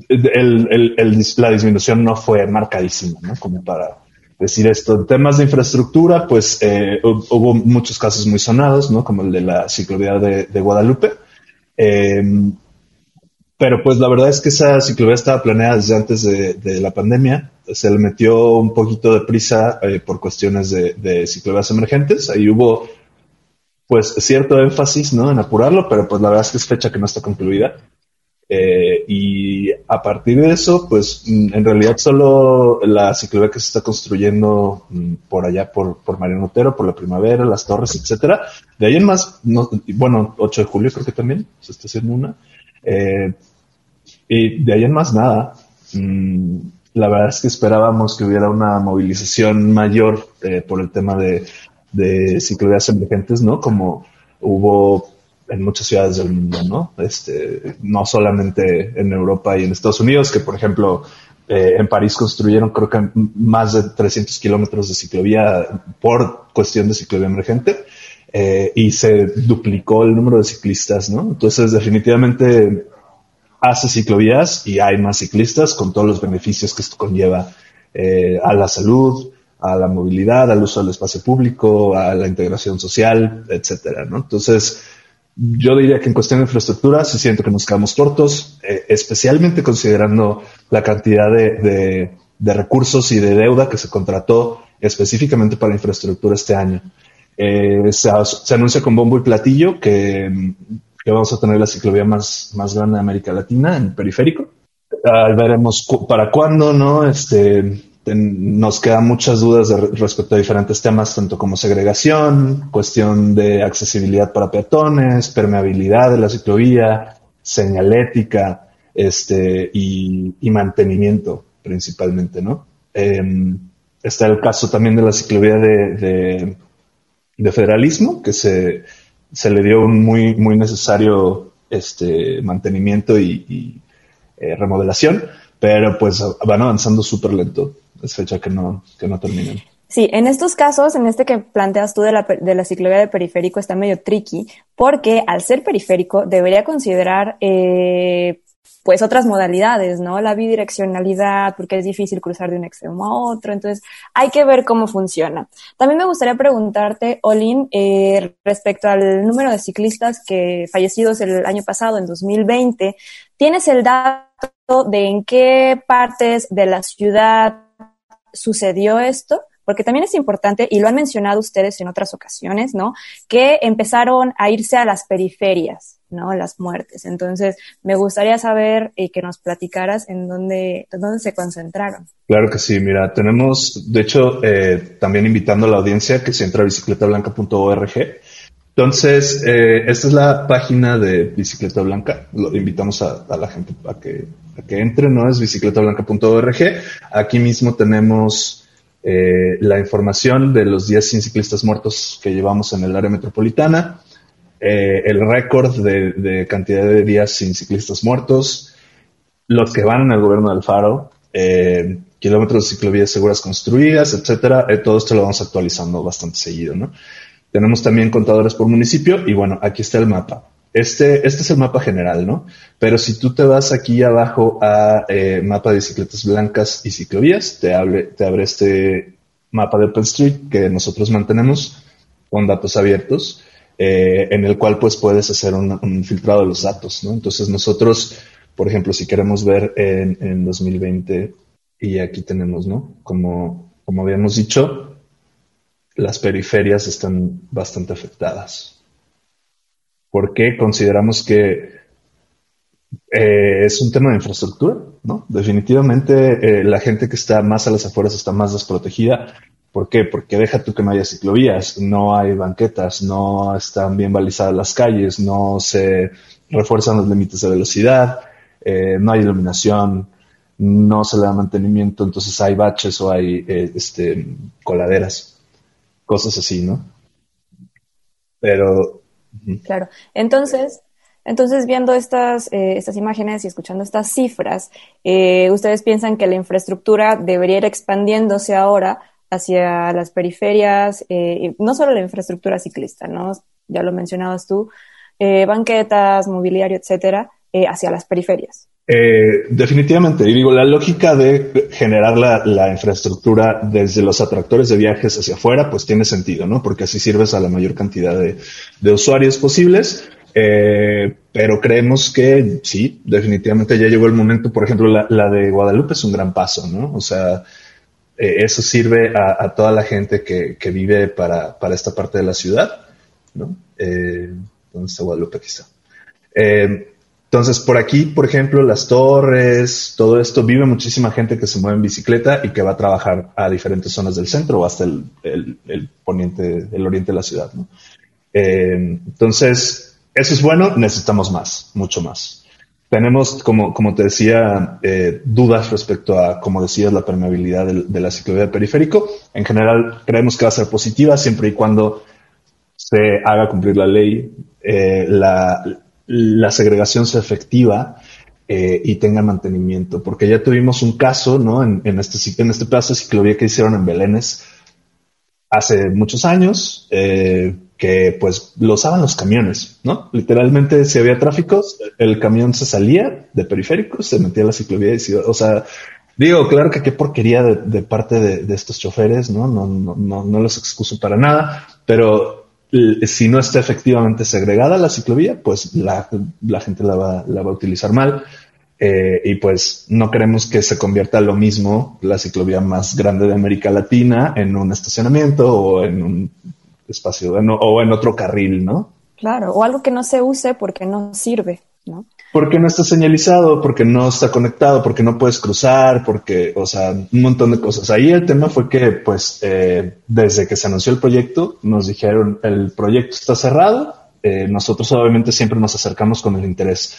el, el, la disminución no fue marcadísima, ¿no? Como para decir esto. En temas de infraestructura, pues eh, hubo muchos casos muy sonados, ¿no? Como el de la ciclovía de, de Guadalupe. Eh, pero pues la verdad es que esa ciclovía estaba planeada desde antes de, la pandemia. Se le metió un poquito de prisa eh, por cuestiones de, de, ciclovías emergentes. Ahí hubo pues cierto énfasis ¿no? en apurarlo, pero pues la verdad es que es fecha que no está concluida. Eh, y a partir de eso, pues mm, en realidad solo la ciclovía que se está construyendo mm, por allá, por, por Mariano Otero, por la primavera, las torres, etcétera. De ahí en más, no, bueno, 8 de julio creo que también se está haciendo una. Eh, y de ahí en más nada. Mm, la verdad es que esperábamos que hubiera una movilización mayor eh, por el tema de, de ciclovías emergentes, ¿no? Como hubo en muchas ciudades del mundo, ¿no? Este, no solamente en Europa y en Estados Unidos, que por ejemplo eh, en París construyeron creo que más de 300 kilómetros de ciclovía por cuestión de ciclovía emergente eh, y se duplicó el número de ciclistas, ¿no? Entonces definitivamente hace ciclovías y hay más ciclistas con todos los beneficios que esto conlleva eh, a la salud, a la movilidad, al uso del espacio público, a la integración social, etcétera. Entonces, yo diría que en cuestión de infraestructura sí siento que nos quedamos cortos, eh, especialmente considerando la cantidad de, recursos y de deuda que se contrató específicamente para infraestructura este año. Eh, se, anuncia con bombo y platillo que que vamos a tener la ciclovía más, más grande de América Latina en el periférico. veremos para cuándo, ¿no? Este, nos quedan muchas dudas respecto a diferentes temas, tanto como segregación, cuestión de accesibilidad para peatones, permeabilidad de la ciclovía, señalética, este, y, mantenimiento principalmente, ¿no? Em, está el caso también de la ciclovía de, de federalismo, que se, se le dio un muy, muy necesario este, mantenimiento y, eh, remodelación, pero pues van avanzando súper lento. Es fecha que no, que no terminan. Sí, en estos casos, en este que planteas tú de la, de la ciclovía de periférico, está medio tricky, porque al ser periférico debería considerar eh, pues otras modalidades, ¿no? La bidireccionalidad, porque es difícil cruzar de un extremo a otro, entonces hay que ver cómo funciona. También me gustaría preguntarte, Olin, eh, respecto al número de ciclistas que fallecidos el año pasado, en 2020, ¿tienes el dato de en qué partes de la ciudad sucedió esto? porque también es importante, y lo han mencionado ustedes en otras ocasiones, ¿no? Que empezaron a irse a las periferias, ¿no? Las muertes. Entonces, me gustaría saber y que nos platicaras en dónde, dónde se concentraron. Claro que sí, mira, tenemos, de hecho, eh, también invitando a la audiencia que se entra a bicicletablanca.org. Entonces, eh, esta es la página de Bicicleta Blanca. Lo invitamos a, la gente a que, a que entre, ¿no? Es bicicletablanca.org. Aquí mismo tenemos eh, la información de los 10 ciclistas muertos que llevamos en el área metropolitana, eh, el récord de, cantidad de días sin ciclistas muertos, los que van en el gobierno del Faro, eh, kilómetros de ciclovías seguras construidas, etcétera. todo esto lo vamos actualizando bastante seguido, ¿no? Tenemos también contadores por municipio y bueno, aquí está el mapa. Este, este es el mapa general, ¿no? Pero si tú te vas aquí abajo a eh, mapa de bicicletas blancas y ciclovías, te, abre, te abre este mapa de OpenStreet que nosotros mantenemos con datos abiertos, eh, en el cual pues puedes hacer un, filtrado de los datos, ¿no? Entonces nosotros, por ejemplo, si queremos ver en, en 2020, y aquí tenemos, ¿no? Como, como habíamos dicho, las periferias están bastante afectadas porque consideramos que eh, es un tema de infraestructura, ¿no? Definitivamente eh, la gente que está más a las afueras está más desprotegida. ¿Por qué? Porque deja tú que no haya ciclovías, no hay banquetas, no están bien balizadas las calles, no se refuerzan los límites de velocidad, eh, no hay iluminación, no se le da mantenimiento, entonces hay baches o hay este, coladeras, cosas así, ¿no? Pero Claro. Entonces, entonces viendo estas, eh, estas imágenes y escuchando estas cifras, eh, ¿ustedes piensan que la infraestructura debería ir expandiéndose ahora hacia las periferias, eh, no solo la infraestructura ciclista, ¿no? Ya lo mencionabas tú, eh, banquetas, mobiliario, etcétera, eh, hacia las periferias. Definitivamente, y digo, la lógica de generar la, la, infraestructura desde los atractores de viajes hacia afuera, pues tiene sentido, ¿no? Porque así sirves a la mayor cantidad de, de usuarios posibles. Pero creemos que sí, definitivamente ya llegó el momento. Por ejemplo, la de Guadalupe es un gran paso, ¿no? O sea, eh, eso sirve a, toda la gente que, vive para, para, esta parte de la ciudad, ¿no? Eh, ¿Dónde está Guadalupe? Aquí está. Eh, entonces, por aquí, por ejemplo, las torres, todo esto, vive muchísima gente que se mueve en bicicleta y que va a trabajar a diferentes zonas del centro o hasta el, el, el poniente, el oriente de la ciudad. ¿no? Entonces, eso es bueno, necesitamos más, mucho más. Tenemos, como, como te decía, eh, dudas respecto a, como decías, la permeabilidad de, de la ciclovía del periférico. En general, creemos que va a ser positiva siempre y cuando se haga cumplir la ley. Eh, la, la segregación sea efectiva eh, y tenga mantenimiento, porque ya tuvimos un caso, ¿no? En, en este en este plazo de ciclovía que hicieron en Belénes hace muchos años, eh, que pues lo usaban los camiones, ¿no? Literalmente si había tráfico, el camión se salía de periféricos, se metía a la ciclovía y se, o sea, digo, claro que qué porquería de, parte de, de, estos choferes, ¿no? No, no, no, no los excuso para nada, pero si no está efectivamente segregada la ciclovía, pues la, la gente la va, la va, a utilizar mal. Eh, y pues no queremos que se convierta lo mismo la ciclovía más grande de América Latina en un estacionamiento o en un espacio o en otro carril, ¿no? Claro, o algo que no se use porque no sirve, ¿no? Porque no está señalizado, porque no está conectado, porque no puedes cruzar, porque, o sea, un montón de cosas. Ahí el tema fue que, pues, eh, desde que se anunció el proyecto, nos dijeron, el proyecto está cerrado. Eh, nosotros obviamente siempre nos acercamos con el interés,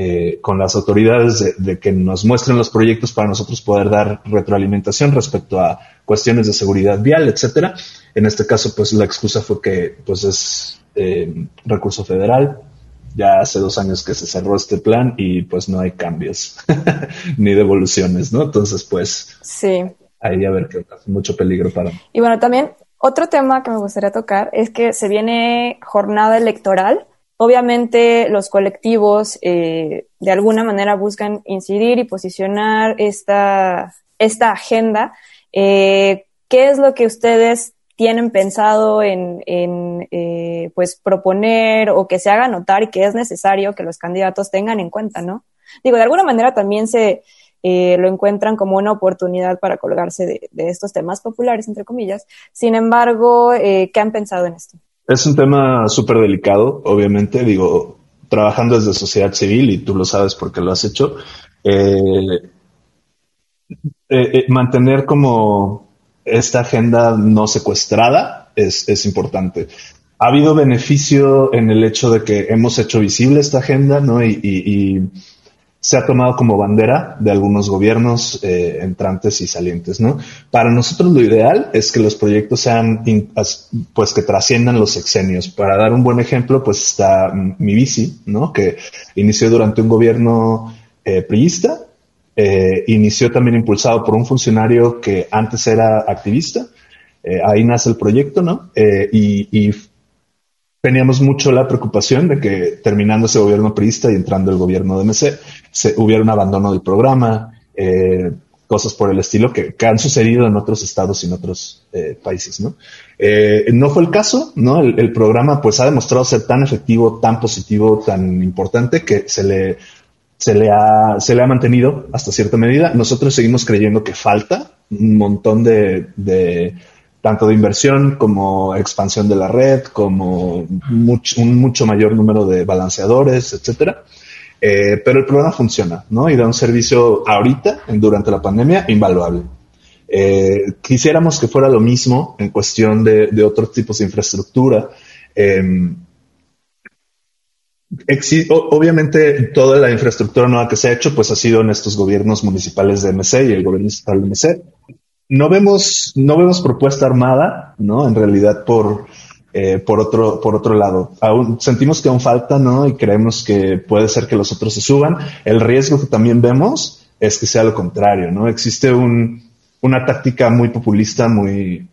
eh, con las autoridades de, de, que nos muestren los proyectos para nosotros poder dar retroalimentación respecto a cuestiones de seguridad vial, etcétera. En este caso, pues, la excusa fue que, pues, es recurso federal, ya hace dos años que se cerró este plan y pues no hay cambios [LAUGHS] ni devoluciones, ¿no? Entonces, pues sí. ahí a ver que mucho peligro para. Y bueno, también otro tema que me gustaría tocar es que se viene jornada electoral. Obviamente los colectivos eh, de alguna manera buscan incidir y posicionar esta, esta agenda. Eh, ¿Qué es lo que ustedes tienen pensado en, en eh, pues proponer o que se haga notar y que es necesario que los candidatos tengan en cuenta, ¿no? Digo, de alguna manera también se eh, lo encuentran como una oportunidad para colgarse de, de estos temas populares, entre comillas. Sin embargo, eh, ¿qué han pensado en esto? Es un tema súper delicado, obviamente. Digo, trabajando desde sociedad civil, y tú lo sabes porque lo has hecho, eh, mantener como esta agenda no secuestrada es, es, importante. Ha habido beneficio en el hecho de que hemos hecho visible esta agenda, ¿no? Y, y, y se ha tomado como bandera de algunos gobiernos eh, entrantes y salientes, ¿no? Para nosotros lo ideal es que los proyectos sean, pues que trasciendan los sexenios. Para dar un buen ejemplo, pues está mi bici, ¿no? Que inició durante un gobierno eh, priista eh, inició también impulsado por un funcionario que antes era activista. Eh, ahí nace el proyecto, ¿no? Eh, y, y, teníamos mucho la preocupación de que terminando ese gobierno priista y entrando el gobierno de MC, se, hubiera un abandono del programa, eh, cosas por el estilo que, han sucedido en otros estados y en otros países, ¿no? no fue el caso, ¿no? El, programa pues ha demostrado ser tan efectivo, tan positivo, tan importante que se le se le ha, se le ha mantenido hasta cierta medida. Nosotros seguimos creyendo que falta un montón de tanto de inversión como expansión de la red, como un mucho mayor número de balanceadores, etcétera. Eh, pero el programa funciona, ¿no? Y da un servicio ahorita, durante la pandemia, invaluable. Eh, quisiéramos que fuera lo mismo en cuestión de, de otros tipos de infraestructura. Eh, obviamente toda la infraestructura nueva que se ha hecho pues ha sido en estos gobiernos municipales de MC y el gobierno estatal de MC. No vemos, no vemos propuesta armada, ¿no? En realidad por, eh, por otro, por otro lado. Aún sentimos que aún falta, ¿no? Y creemos que puede ser que los otros se suban. El riesgo que también vemos es que sea lo contrario, ¿no? Existe un, una táctica muy populista, muy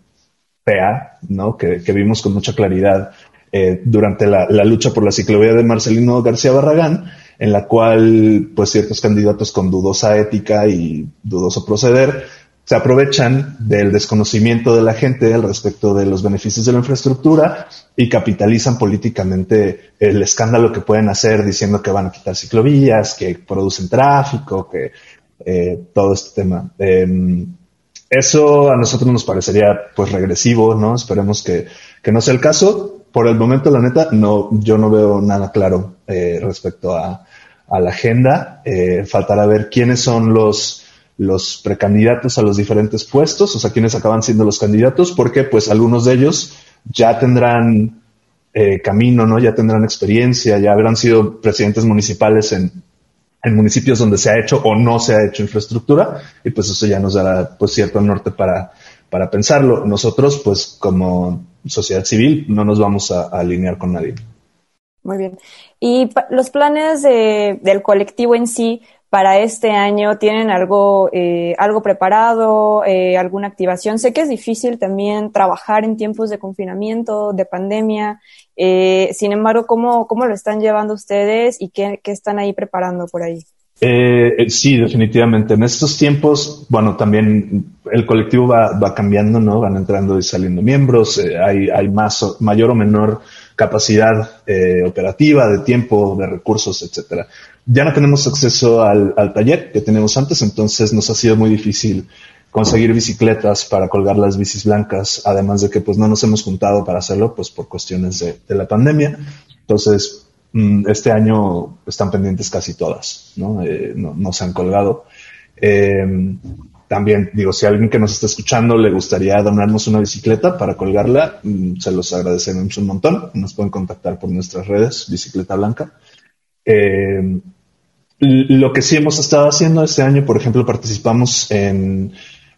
fea, ¿no? Que, vimos con mucha claridad eh, durante la, lucha por la ciclovía de Marcelino García Barragán, en la cual, pues, ciertos candidatos con dudosa ética y dudoso proceder se aprovechan del desconocimiento de la gente al respecto de los beneficios de la infraestructura y capitalizan políticamente el escándalo que pueden hacer diciendo que van a quitar ciclovías, que producen tráfico, que eh, todo este tema. Em, eso a nosotros nos parecería pues regresivo, ¿no? Esperemos que, que, no sea el caso. Por el momento, la neta, no, yo no veo nada claro eh, respecto a, a, la agenda. Eh, faltará ver quiénes son los los precandidatos a los diferentes puestos, o sea, quienes acaban siendo los candidatos, porque pues algunos de ellos ya tendrán eh, camino, ¿no? Ya tendrán experiencia, ya habrán sido presidentes municipales en, en municipios donde se ha hecho o no se ha hecho infraestructura, y pues eso ya nos dará pues cierto norte para, para pensarlo. Nosotros, pues como sociedad civil, no nos vamos a, alinear con nadie. Muy bien. Y los planes de, del colectivo en sí, para este año? ¿Tienen algo, eh, algo preparado, eh, alguna activación? Sé que es difícil también trabajar en tiempos de confinamiento, de pandemia. Eh, sin embargo, ¿cómo, ¿cómo lo están llevando ustedes y qué, qué están ahí preparando por ahí? sí, definitivamente. En estos tiempos, bueno, también el colectivo va, va cambiando, ¿no? Van entrando y saliendo miembros, hay, hay más, mayor o menor capacidad operativa, de tiempo, de recursos, etcétera. Ya no tenemos acceso al, taller que tenemos antes, entonces nos ha sido muy difícil conseguir bicicletas para colgar las bicis blancas, además de que pues no nos hemos juntado para hacerlo pues por cuestiones de, la pandemia. Entonces, mm, este año están pendientes casi todas, ¿no? Eh, no, se han colgado. Em, también digo, si alguien que nos está escuchando le gustaría donarnos una bicicleta para colgarla, mm, se los agradecemos un montón. Nos pueden contactar por nuestras redes, Bicicleta Blanca. Eh, lo que sí hemos estado haciendo este año, por ejemplo, participamos en,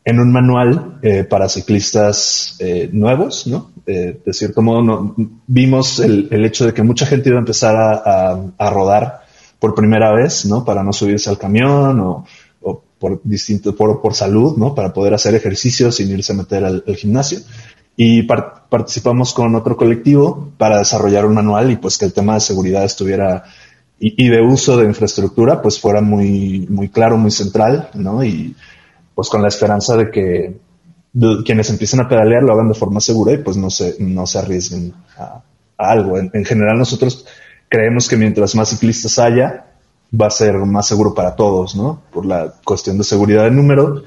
en un manual eh, para ciclistas eh, nuevos, ¿no? Eh, de cierto modo, no, vimos el, el, hecho de que mucha gente iba a empezar a, a, rodar por primera vez, ¿no? Para no subirse al camión o, o por distinto, por, por, salud, ¿no? Para poder hacer ejercicio sin irse a meter al, gimnasio. Y participamos con otro colectivo para desarrollar un manual y pues que el tema de seguridad estuviera y, de uso de infraestructura, pues fuera muy, muy claro, muy central, ¿no? Y pues con la esperanza de que quienes empiecen a pedalear lo hagan de forma segura y pues no se, no se arriesguen a, algo. En, general nosotros creemos que mientras más ciclistas haya, va a ser más seguro para todos, ¿no? Por la cuestión de seguridad de número,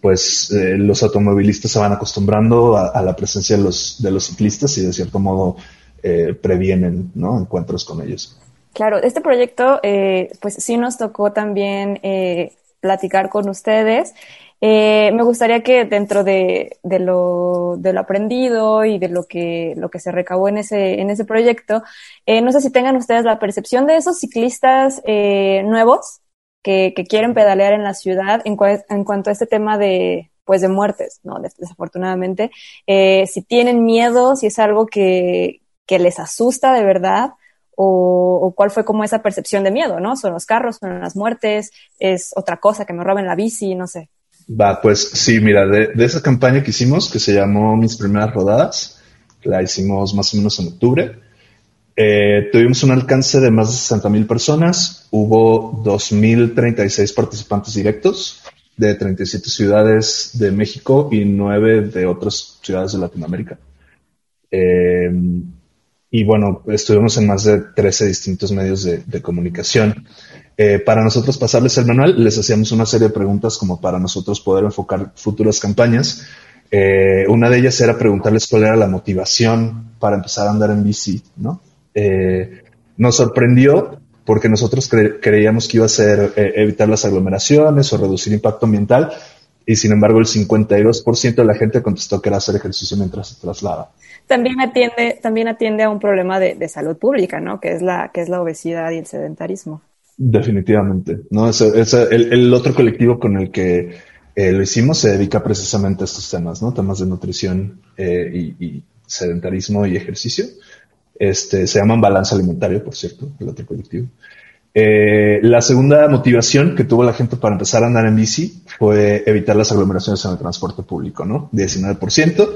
pues eh, los automovilistas se van acostumbrando a, la presencia de los, de los ciclistas y de cierto modo eh, previenen, ¿no? Encuentros con ellos. Claro, este proyecto, eh, pues sí nos tocó también eh, platicar con ustedes. Eh, me gustaría que dentro de, de, lo, de, lo, aprendido y de lo que, lo que se recabó en ese, en ese proyecto, no sé si tengan ustedes la percepción de esos ciclistas nuevos que, que, quieren pedalear en la ciudad en, en, cuanto a este tema de, pues de muertes, ¿no? Desafortunadamente. si tienen miedo, si es algo que, que les asusta de verdad, o, cuál fue como esa percepción de miedo, ¿no? Son los carros, son las muertes, es otra cosa que me roben la bici, no sé. Va, pues sí, mira, de, esa campaña que hicimos, que se llamó Mis Primeras Rodadas, la hicimos más o menos en octubre, eh, tuvimos un alcance de más de 60 mil personas, hubo 2.036 participantes directos de 37 ciudades de México y 9 de otras ciudades de Latinoamérica. Eh, y bueno, estuvimos en más de 13 distintos medios de, comunicación. Eh, para nosotros pasarles el manual, les hacíamos una serie de preguntas como para nosotros poder enfocar futuras campañas. Eh, una de ellas era preguntarles cuál era la motivación para empezar a andar en bici, ¿no? Eh, nos sorprendió porque nosotros creíamos que iba a ser evitar las aglomeraciones o reducir impacto ambiental, y sin embargo el 52% de la gente contestó que era hacer ejercicio mientras se traslada. También atiende, también atiende a un problema de, salud pública, ¿no? Que es la, que es la obesidad y el sedentarismo. Definitivamente, ¿no? Es, el, otro colectivo con el que eh, lo hicimos se dedica precisamente a estos temas, ¿no? Temas de nutrición eh, y, sedentarismo y ejercicio. Este, se llaman balance alimentario, por cierto, el otro colectivo. Eh, la segunda motivación que tuvo la gente para empezar a andar en bici fue evitar las aglomeraciones en el transporte público, ¿no? 19%.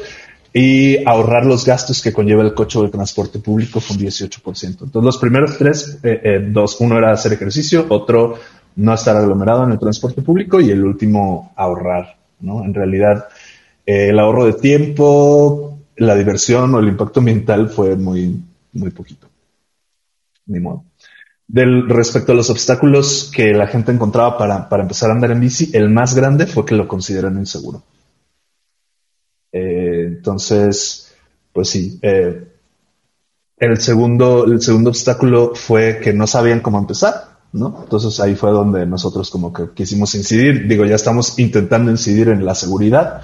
Y ahorrar los gastos que conlleva el coche de transporte público fue un 18%. Entonces, los primeros tres, eh, eh, dos, uno era hacer ejercicio, otro no estar aglomerado en el transporte público y el último ahorrar, ¿no? En realidad, el ahorro de tiempo, la diversión o el impacto ambiental fue muy, muy poquito. Ni modo. Del, respecto a los obstáculos que la gente encontraba para, para, empezar a andar en bici, el más grande fue que lo consideran inseguro. Eh, entonces, pues sí. Eh, el segundo, el segundo obstáculo fue que no sabían cómo empezar, ¿no? Entonces ahí fue donde nosotros como que quisimos incidir. Digo, ya estamos intentando incidir en la seguridad,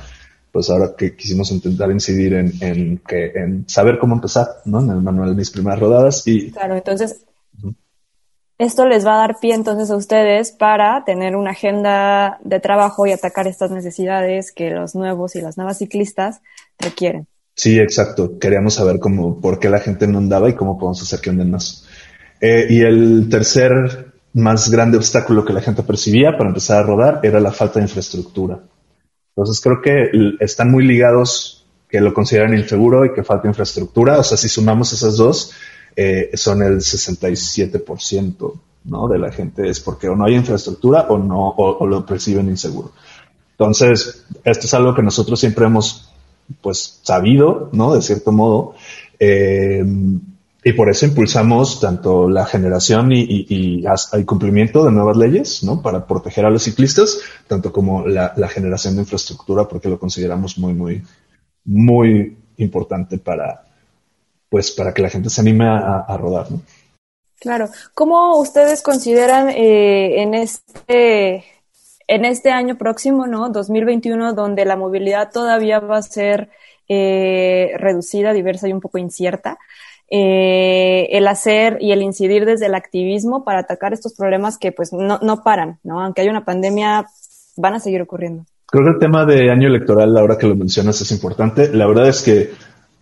pues ahora que quisimos intentar incidir en, en, que, en saber cómo empezar, ¿no? En el manual de mis primeras rodadas y... Claro, entonces esto les va a dar pie entonces a ustedes para tener una agenda de trabajo y atacar estas necesidades que los nuevos y las nuevas ciclistas requieren. Sí, exacto. Queríamos saber cómo, por qué la gente no andaba y cómo podemos hacer que anden más. Eh, y el tercer más grande obstáculo que la gente percibía para empezar a rodar era la falta de infraestructura. Entonces creo que están muy ligados que lo consideran inseguro y que falta infraestructura. O sea, si sumamos esas dos, eh, son el 67% ¿no? de la gente es porque o no hay infraestructura o no o, lo perciben inseguro. Entonces, esto es algo que nosotros siempre hemos pues sabido, ¿no? De cierto modo. Eh, y por eso impulsamos tanto la generación y, y, el cumplimiento de nuevas leyes, ¿no? Para proteger a los ciclistas, tanto como la, la, generación de infraestructura, porque lo consideramos muy, muy, muy importante para, pues para que la gente se anime a, rodar, ¿no? Claro. ¿Cómo ustedes consideran eh, en este en este año próximo, ¿no? 2021, donde la movilidad todavía va a ser eh, reducida, diversa y un poco incierta, eh, el hacer y el incidir desde el activismo para atacar estos problemas que pues no, no paran, ¿no? Aunque haya una pandemia, van a seguir ocurriendo. Creo que el tema de año electoral, ahora que lo mencionas, es importante. La verdad es que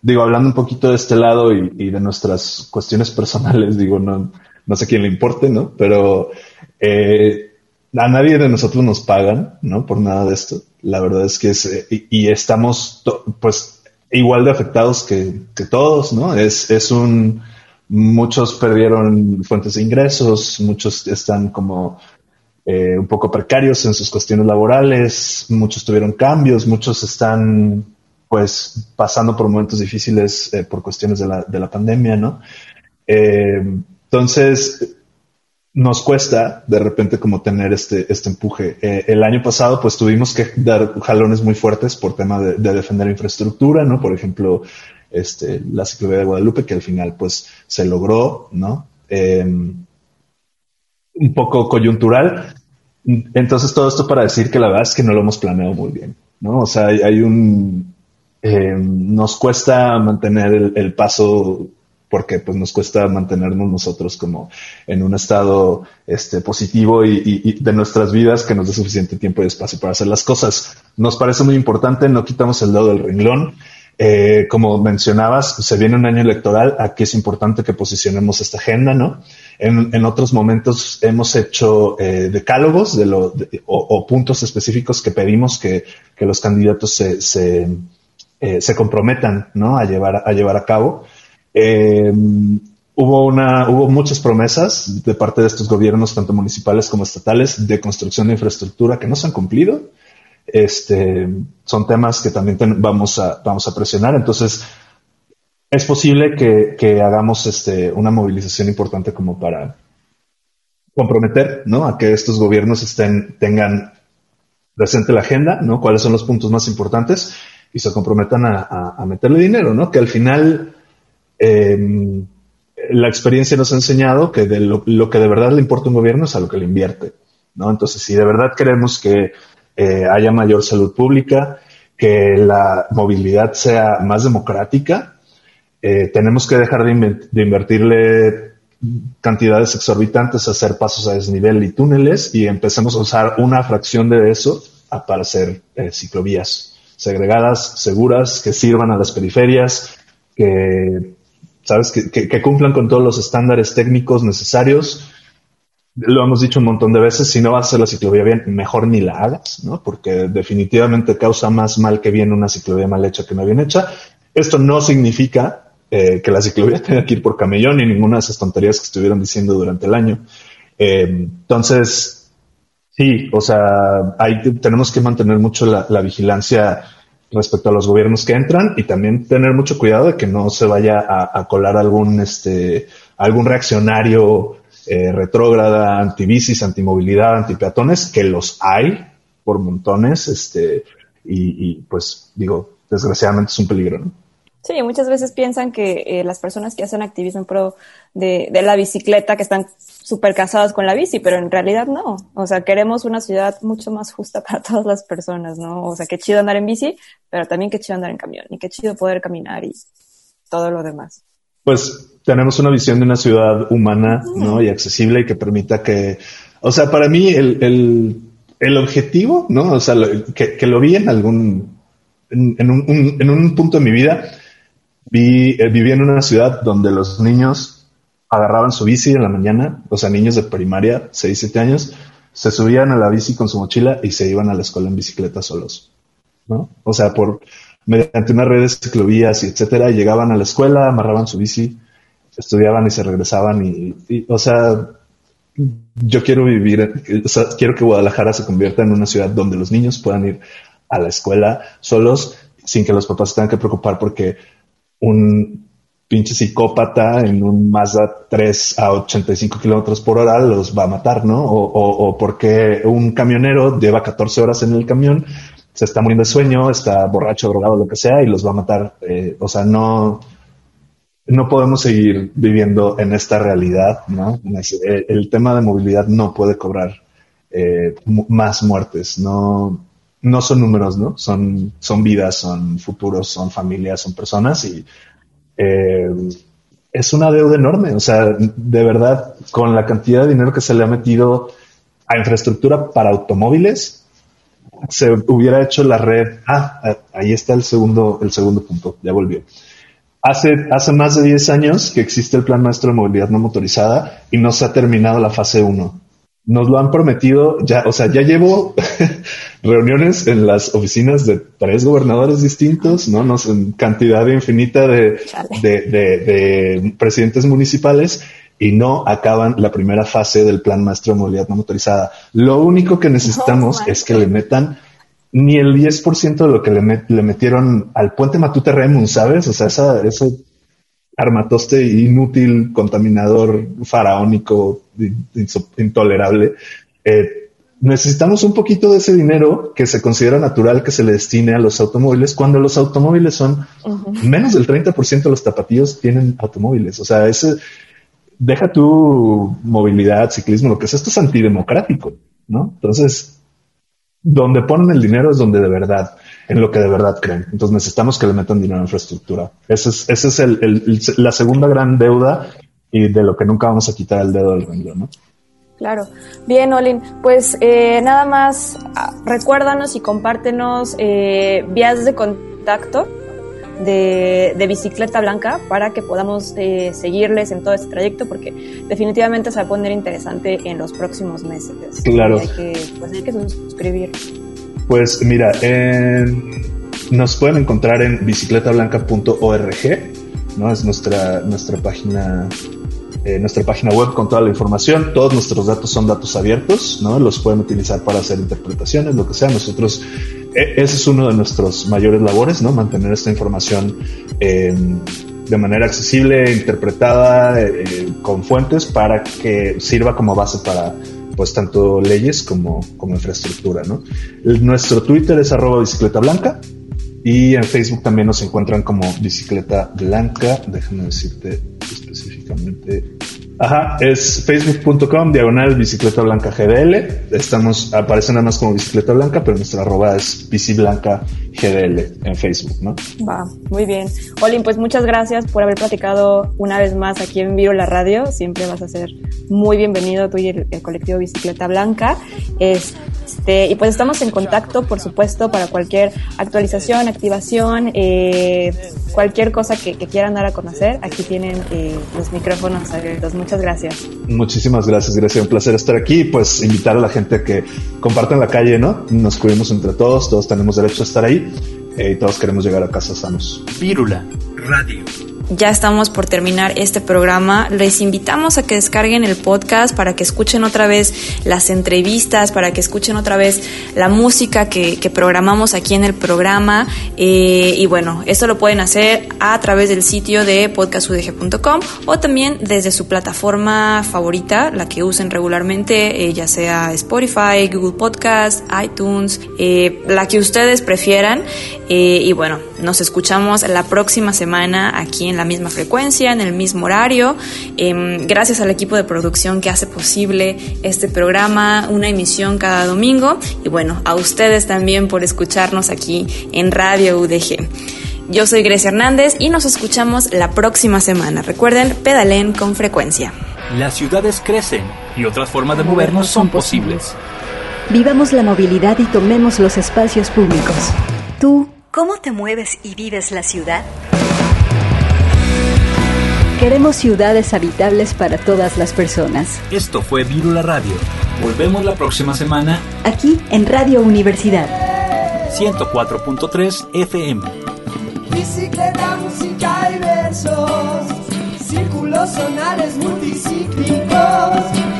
digo, hablando un poquito de este lado y, de nuestras cuestiones personales, [LAUGHS] digo, no, no sé quién le importe, ¿no? Pero eh, a nadie de nosotros nos pagan, ¿no? Por nada de esto. La verdad es que es, eh, y, estamos, pues, igual de afectados que, que, todos, ¿no? Es, es un, muchos perdieron fuentes de ingresos, muchos están como eh, un poco precarios en sus cuestiones laborales, muchos tuvieron cambios, muchos están pues pasando por momentos difíciles eh, por cuestiones de la, de la pandemia, ¿no? Eh, entonces, nos cuesta de repente como tener este, este empuje. Eh, el año pasado pues tuvimos que dar jalones muy fuertes por tema de, defender infraestructura, ¿no? Por ejemplo, este, la ciclovía de Guadalupe que al final pues se logró, ¿no? un poco coyuntural. Entonces todo esto para decir que la verdad es que no lo hemos planeado muy bien, ¿no? O sea, hay un, eh, nos cuesta mantener el, paso porque pues nos cuesta mantenernos nosotros como en un estado este positivo y, de nuestras vidas que nos dé suficiente tiempo y espacio para hacer las cosas. Nos parece muy importante, no quitamos el dedo del renglón. Eh, como mencionabas, se viene un año electoral, aquí es importante que posicionemos esta agenda, ¿no? En, otros momentos hemos hecho eh, decálogos de lo, o, puntos específicos que pedimos que, los candidatos se eh, se comprometan ¿no? a, llevar, a llevar a cabo. Eh, hubo, una, hubo muchas promesas de parte de estos gobiernos, tanto municipales como estatales, de construcción de infraestructura que no se han cumplido. Este, son temas que también vamos, a, vamos a presionar. Entonces, es posible que, que, hagamos este, una movilización importante como para comprometer ¿no? a que estos gobiernos estén, tengan presente la agenda, ¿no? cuáles son los puntos más importantes y se comprometan a, meterle dinero, ¿no? Que al final em, la experiencia nos ha enseñado que lo, que de verdad le importa a un gobierno es a lo que le invierte, ¿no? Entonces, si de verdad queremos que eh, haya mayor salud pública, que la movilidad sea más democrática, eh, tenemos que dejar de, invertirle cantidades exorbitantes a hacer pasos a desnivel y túneles y empecemos a usar una fracción de eso para hacer eh, ciclovías segregadas, seguras, que sirvan a las periferias, que, ¿sabes? Que, que, cumplan con todos los estándares técnicos necesarios lo hemos dicho un montón de veces, si no vas a hacer la ciclovía bien, mejor ni la hagas, ¿no? Porque definitivamente causa más mal que bien una ciclovía mal hecha que no bien hecha. Esto no significa eh, que la ciclovía tenga que ir por camellón ni ninguna de esas tonterías que estuvieron diciendo durante el año. Eh, entonces, sí, o sea, ahí tenemos que mantener mucho la, la vigilancia respecto a los gobiernos que entran y también tener mucho cuidado de que no se vaya a, a colar algún, este, algún reaccionario eh, retrógrada, antibicis, antimovilidad, antipeatones, que los hay por montones, este, y, y, pues digo, desgraciadamente es un peligro, ¿no? Sí, muchas veces piensan que eh, las personas que hacen activismo en pro de, de la bicicleta, que están súper casadas con la bici, pero en realidad no. O sea, queremos una ciudad mucho más justa [LAUGHS] para todas las personas, ¿no? O sea, qué chido andar en bici, pero también qué chido andar en camión y qué chido poder caminar y todo lo demás. Pues tenemos una visión de una ciudad humana, ¿no? Y accesible y que permita que, o sea, para mí el, el, el objetivo, ¿no? O sea, lo, que, que, lo vi en algún, en, en, un, en un punto de mi vida, vi, eh, viví en una ciudad donde los niños agarraban su bici en la mañana, o sea, niños de primaria, 6, 7 años, se subían a la bici con su mochila y se iban a la escuela en bicicleta solos, ¿no? O sea, por, mediante unas redes de ciclovías y etcétera, llegaban a la escuela, amarraban su bici, estudiaban y se regresaban y, o sea, yo quiero vivir, quiero que Guadalajara se convierta en una ciudad donde los niños puedan ir a la escuela solos sin que los papás tengan que preocupar porque un pinche psicópata en un Mazda 3 a 85 kilómetros por hora los va a matar, ¿no? O, o, o, porque un camionero lleva 14 horas en el camión, se está muriendo de sueño, está borracho, drogado, lo que sea, y los va a matar. Eh, o sea, no, no podemos seguir viviendo en esta realidad, ¿no? El, tema de movilidad no puede cobrar eh, más muertes, no, no son números, ¿no? Son, son vidas, son futuros, son familias, son personas y eh, es una deuda enorme. O sea, de verdad, con la cantidad de dinero que se le ha metido a infraestructura para automóviles, se hubiera hecho la red. Ah, ahí está el segundo, el segundo punto. Ya volvió. Hace, hace más de 10 años que existe el Plan Maestro de Movilidad No Motorizada y no se ha terminado la fase 1. Nos lo han prometido ya, o sea, ya llevo [LAUGHS] reuniones en las oficinas de tres gobernadores distintos, ¿no? En cantidad infinita de, de, de, de, presidentes municipales y no acaban la primera fase del plan maestro de movilidad no motorizada. Lo único que necesitamos oh, es que le metan ni el 10% de lo que le, met, le, metieron al puente Matute Remun, ¿sabes? O sea, esa, ese armatoste inútil, contaminador, faraónico, intolerable. Eh, necesitamos un poquito de ese dinero que se considera natural que se le destine a los automóviles cuando los automóviles son uh -huh. menos del 30% de los tapatíos tienen automóviles. O sea, ese deja tu movilidad, ciclismo, lo que sea, esto es antidemocrático, ¿no? Entonces, donde ponen el dinero es donde de verdad, en lo que de verdad creen. Entonces necesitamos que le metan dinero a infraestructura. Ese es, ese es el, la segunda gran deuda y de lo que nunca vamos a quitar el dedo del renglón, ¿no? Claro. Bien, Olin, pues eh, nada más recuérdanos y compártenos eh, vías de contacto de, de, Bicicleta Blanca para que podamos eh, seguirles en todo este trayecto porque definitivamente se va a poner interesante en los próximos meses. Claro. Hay que, pues hay que suscribir. Pues mira, nos pueden encontrar en bicicletablanca.org, ¿no? Es nuestra, nuestra página eh, nuestra página web con toda la información. Todos nuestros datos son datos abiertos, ¿no? Los pueden utilizar para hacer interpretaciones, lo que sea. Nosotros, eh, ese es uno de nuestros mayores labores, ¿no? Mantener esta información eh, de manera accesible, interpretada, eh, con fuentes para que sirva como base para pues tanto leyes como, como infraestructura. Nuestro Twitter es arroba bicicleta blanca y en Facebook también nos encuentran como bicicleta blanca. Déjame decirte específicamente. Ajá, es facebook.com diagonal bicicleta blanca GDL. Estamos, aparece nada más como bicicleta blanca, pero nuestra arroba es bici blanca GDL en Facebook, ¿no? Va, muy bien. Olin, pues muchas gracias por haber platicado una vez más aquí en Vivo la Radio. Siempre vas a ser muy bienvenido tú y el, el colectivo Bicicleta Blanca. Es Este, y pues estamos en contacto, por supuesto, para cualquier actualización, activación, eh, cualquier cosa que, quieran dar a conocer. Aquí tienen eh, los micrófonos abiertos. Muchas gracias. Muchísimas gracias, gracias. Un placer estar aquí. Pues invitar a la gente a que compartan la calle, ¿no? Nos cuidemos entre todos, todos tenemos derecho a estar ahí eh, y todos queremos llegar a casa sanos. Vírula Radio ya estamos por terminar este programa. Les invitamos a que descarguen el podcast para que escuchen otra vez las entrevistas, para que escuchen otra vez la música que, programamos aquí en el programa. Eh, y bueno, esto lo pueden hacer a través del sitio de podcastudg.com o también desde su plataforma favorita, la que usen regularmente, eh, ya sea Spotify, Google Podcast, iTunes, eh, la que ustedes prefieran. y bueno, nos escuchamos la próxima semana aquí en la misma frecuencia, en el mismo horario. Em, gracias al equipo de producción que hace posible este programa, una emisión cada domingo. Y bueno, a ustedes también por escucharnos aquí en Radio UDG. Yo soy Grecia Hernández y nos escuchamos la próxima semana. Recuerden, pedalen con frecuencia. Las ciudades crecen y otras formas de movernos son posibles. Vivamos la movilidad y tomemos los espacios públicos. Tú, ¿cómo te mueves y vives la ciudad? Queremos ciudades habitables para todas las personas. Esto fue Vírula Radio. Volvemos la próxima semana. Aquí en Radio Universidad. 104.3 FM. Bicicleta, música y versos. Círculos sonales multicíclicos.